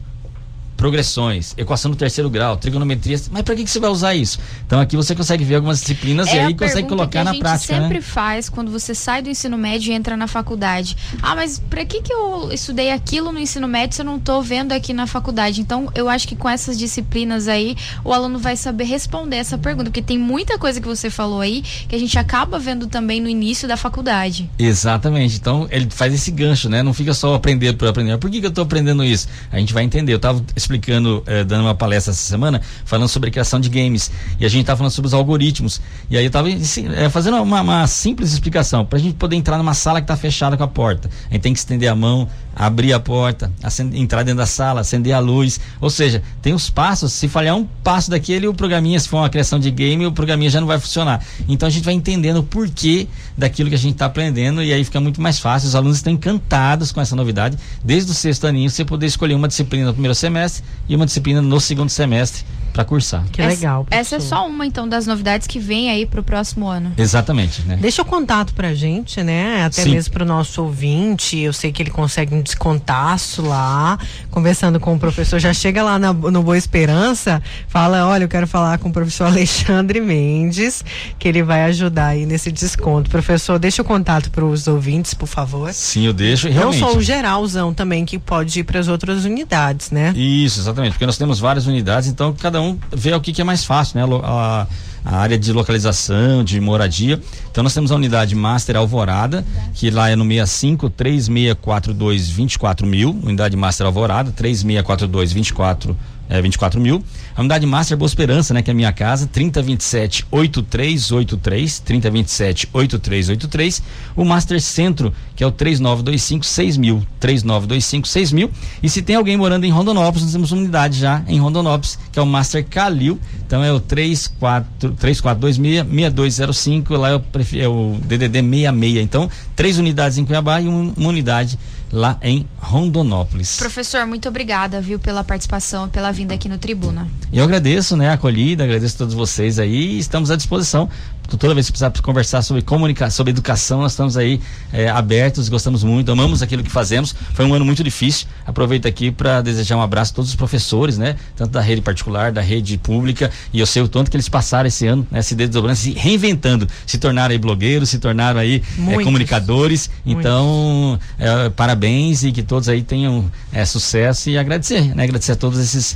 progressões, equação do terceiro grau, trigonometria, mas para que, que você vai usar isso? Então aqui você consegue ver algumas disciplinas é e aí consegue colocar na prática. A gente sempre né? faz quando você sai do ensino médio e entra na faculdade. Ah, mas para que que eu estudei aquilo no ensino médio se eu não estou vendo aqui na faculdade? Então eu acho que com essas disciplinas aí o aluno vai saber responder essa pergunta, porque tem muita coisa que você falou aí que a gente acaba vendo também no início da faculdade. Exatamente. Então ele faz esse gancho, né? Não fica só aprender por aprender. Por que, que eu estou aprendendo isso? A gente vai entender. Eu estava explicando, eh, dando uma palestra essa semana, falando sobre criação de games. E a gente estava falando sobre os algoritmos. E aí eu estava eh, fazendo uma, uma, simples explicação. Para a gente poder entrar numa sala que está fechada com a porta. A gente tem que estender a mão, abrir a porta, acender, entrar dentro da sala, acender a luz. Ou seja, tem os passos. Se falhar um passo daquele, o programinha, se for uma criação de game, o programinha já não vai funcionar. Então a gente vai entendendo o porquê daquilo que a gente está aprendendo e aí fica muito mais fácil. Os alunos estão encantados com essa novidade. Desde o sexto aninho, você poder escolher uma disciplina no primeiro semestre e uma disciplina no segundo semestre para cursar. Que legal. Essa, essa, é só uma então das novidades que vem aí para o próximo ano. Exatamente, né? Deixa o contato pra gente, né? Até Sim. mesmo pro nosso ouvinte. Eu sei que ele consegue um descontaço lá, conversando com o professor. Já chega lá na, no Boa Esperança, fala: olha, eu quero falar com o professor Alexandre Mendes, que ele vai ajudar aí nesse desconto. Professor, deixa o contato para os ouvintes, por favor. Sim, eu deixo. Realmente. Não só o geralzão também, que pode ir para as outras unidades, né? Isso, exatamente. Porque nós temos várias unidades, então cada um vê o que, que é mais fácil, né? A, a, área de localização, de moradia. Então nós temos a unidade Master Alvorada, que lá é no 65 3642 24 mil, unidade Master Alvorada, 3642 24 é, 24 mil. A unidade Master Boa Esperança, né? Que é a minha casa, 3027 8383, 3027 8383. O Master Centro, que é o 3925 6000, 3925 6000. E se tem alguém morando em Rondonópolis, nós temos uma unidade já em Rondonópolis, que é o Master Calil. Então é o 34, 3426 6205, lá é o, é o DDD 66. Então, três unidades em Cuiabá e um, uma unidade lá em Rondonópolis. Professor, muito obrigada, viu, pela participação, pela vinda aqui no Tribuna. Eu agradeço, né, a acolhida, agradeço a todos vocês aí e estamos à disposição toda vez que precisar conversar sobre comunicação, sobre educação, nós estamos aí é, abertos, gostamos muito, amamos aquilo que fazemos. Foi um ano muito difícil. Aproveito aqui para desejar um abraço a todos os professores, né? Tanto da rede particular, da rede pública, e eu sei o tanto que eles passaram esse ano, né? Se desdobrando, se reinventando, se tornaram aí blogueiros, se tornaram aí é, comunicadores. Então, é, parabéns e que todos aí tenham sucesso e agradecer, né? Agradecer a todos esses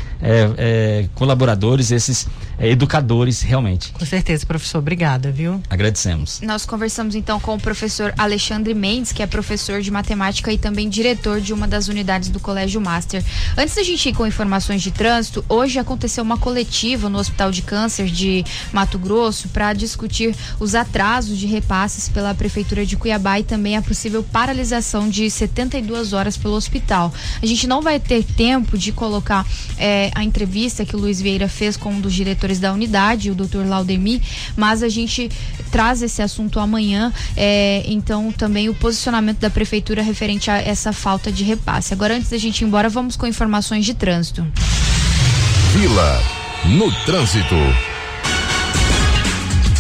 colaboradores, esses educadores, realmente. Com certeza, professor. Obrigado obrigada, viu? Agradecemos. Nós conversamos então com o professor Alexandre Mendes, que é professor de matemática e também diretor de uma das unidades do Colégio Master. Antes da gente ir com informações de trânsito, hoje aconteceu uma coletiva no Hospital de Câncer de Mato Grosso para discutir os atrasos de repasses pela Prefeitura de Cuiabá e também a possível paralisação de 72 horas pelo hospital. A gente não vai ter tempo de colocar é, a entrevista que o Luiz Vieira fez com um dos diretores da unidade, o Dr. Laudemir, mas a gente gente traz esse assunto amanhã. É, então, também o posicionamento da prefeitura referente a essa falta de repasse. Agora, antes da gente ir embora, vamos com informações de trânsito. Vila no trânsito.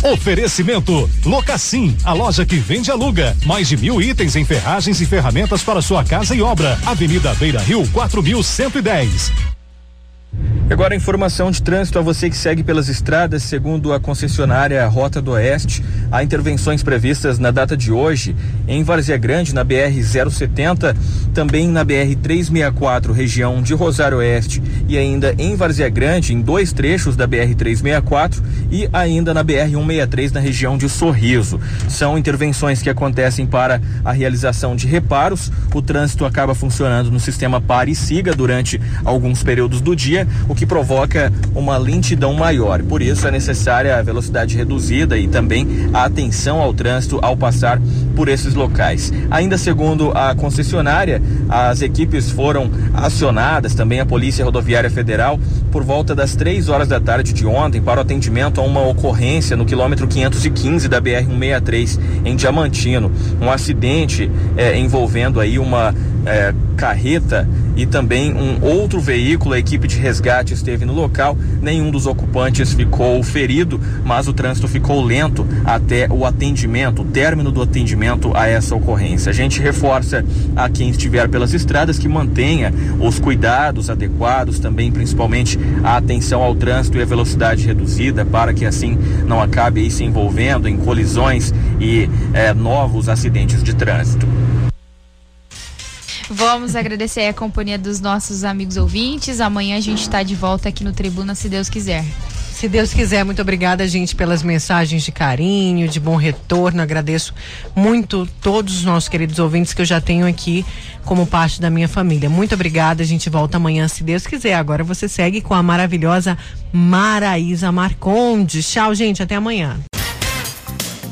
Oferecimento Locassim, a loja que vende e aluga. Mais de mil itens em ferragens e ferramentas para sua casa e obra. Avenida Beira Rio, 4110. Agora informação de trânsito a você que segue pelas estradas, segundo a concessionária Rota do Oeste, há intervenções previstas na data de hoje em Várzea Grande, na BR 070, também na BR 364, região de Rosário Oeste, e ainda em Várzea Grande, em dois trechos da BR 364 e ainda na BR 163 na região de Sorriso. São intervenções que acontecem para a realização de reparos. O trânsito acaba funcionando no sistema pare e siga durante alguns períodos do dia, o que provoca uma lentidão maior. Por isso é necessária a velocidade reduzida e também a atenção ao trânsito ao passar por esses locais. Ainda segundo a concessionária, as equipes foram acionadas, também a Polícia Rodoviária Federal, por volta das três horas da tarde de ontem para o atendimento a uma ocorrência no quilômetro 515 da BR-163 em Diamantino. Um acidente eh, envolvendo aí uma eh, carreta e também um outro veículo. A equipe de resgate esteve no local. Nenhum dos ocupantes ficou ferido, mas o trânsito ficou lento até o atendimento, o término do atendimento a essa ocorrência. A gente reforça a quem estiver pelas estradas que mantenha os cuidados adequados, também principalmente a atenção ao trânsito e a velocidade reduzida, para que assim não acabe se envolvendo em colisões e eh, novos acidentes de trânsito. Vamos agradecer a companhia dos nossos amigos ouvintes. Amanhã a gente está de volta aqui no Tribuna, se Deus quiser. Se Deus quiser, muito obrigada, gente, pelas mensagens de carinho, de bom retorno. Agradeço muito todos os nossos queridos ouvintes que eu já tenho aqui como parte da minha família. Muito obrigada. A gente volta amanhã, se Deus quiser. Agora você segue com a maravilhosa Maraísa Marcondes. Tchau, gente. Até amanhã.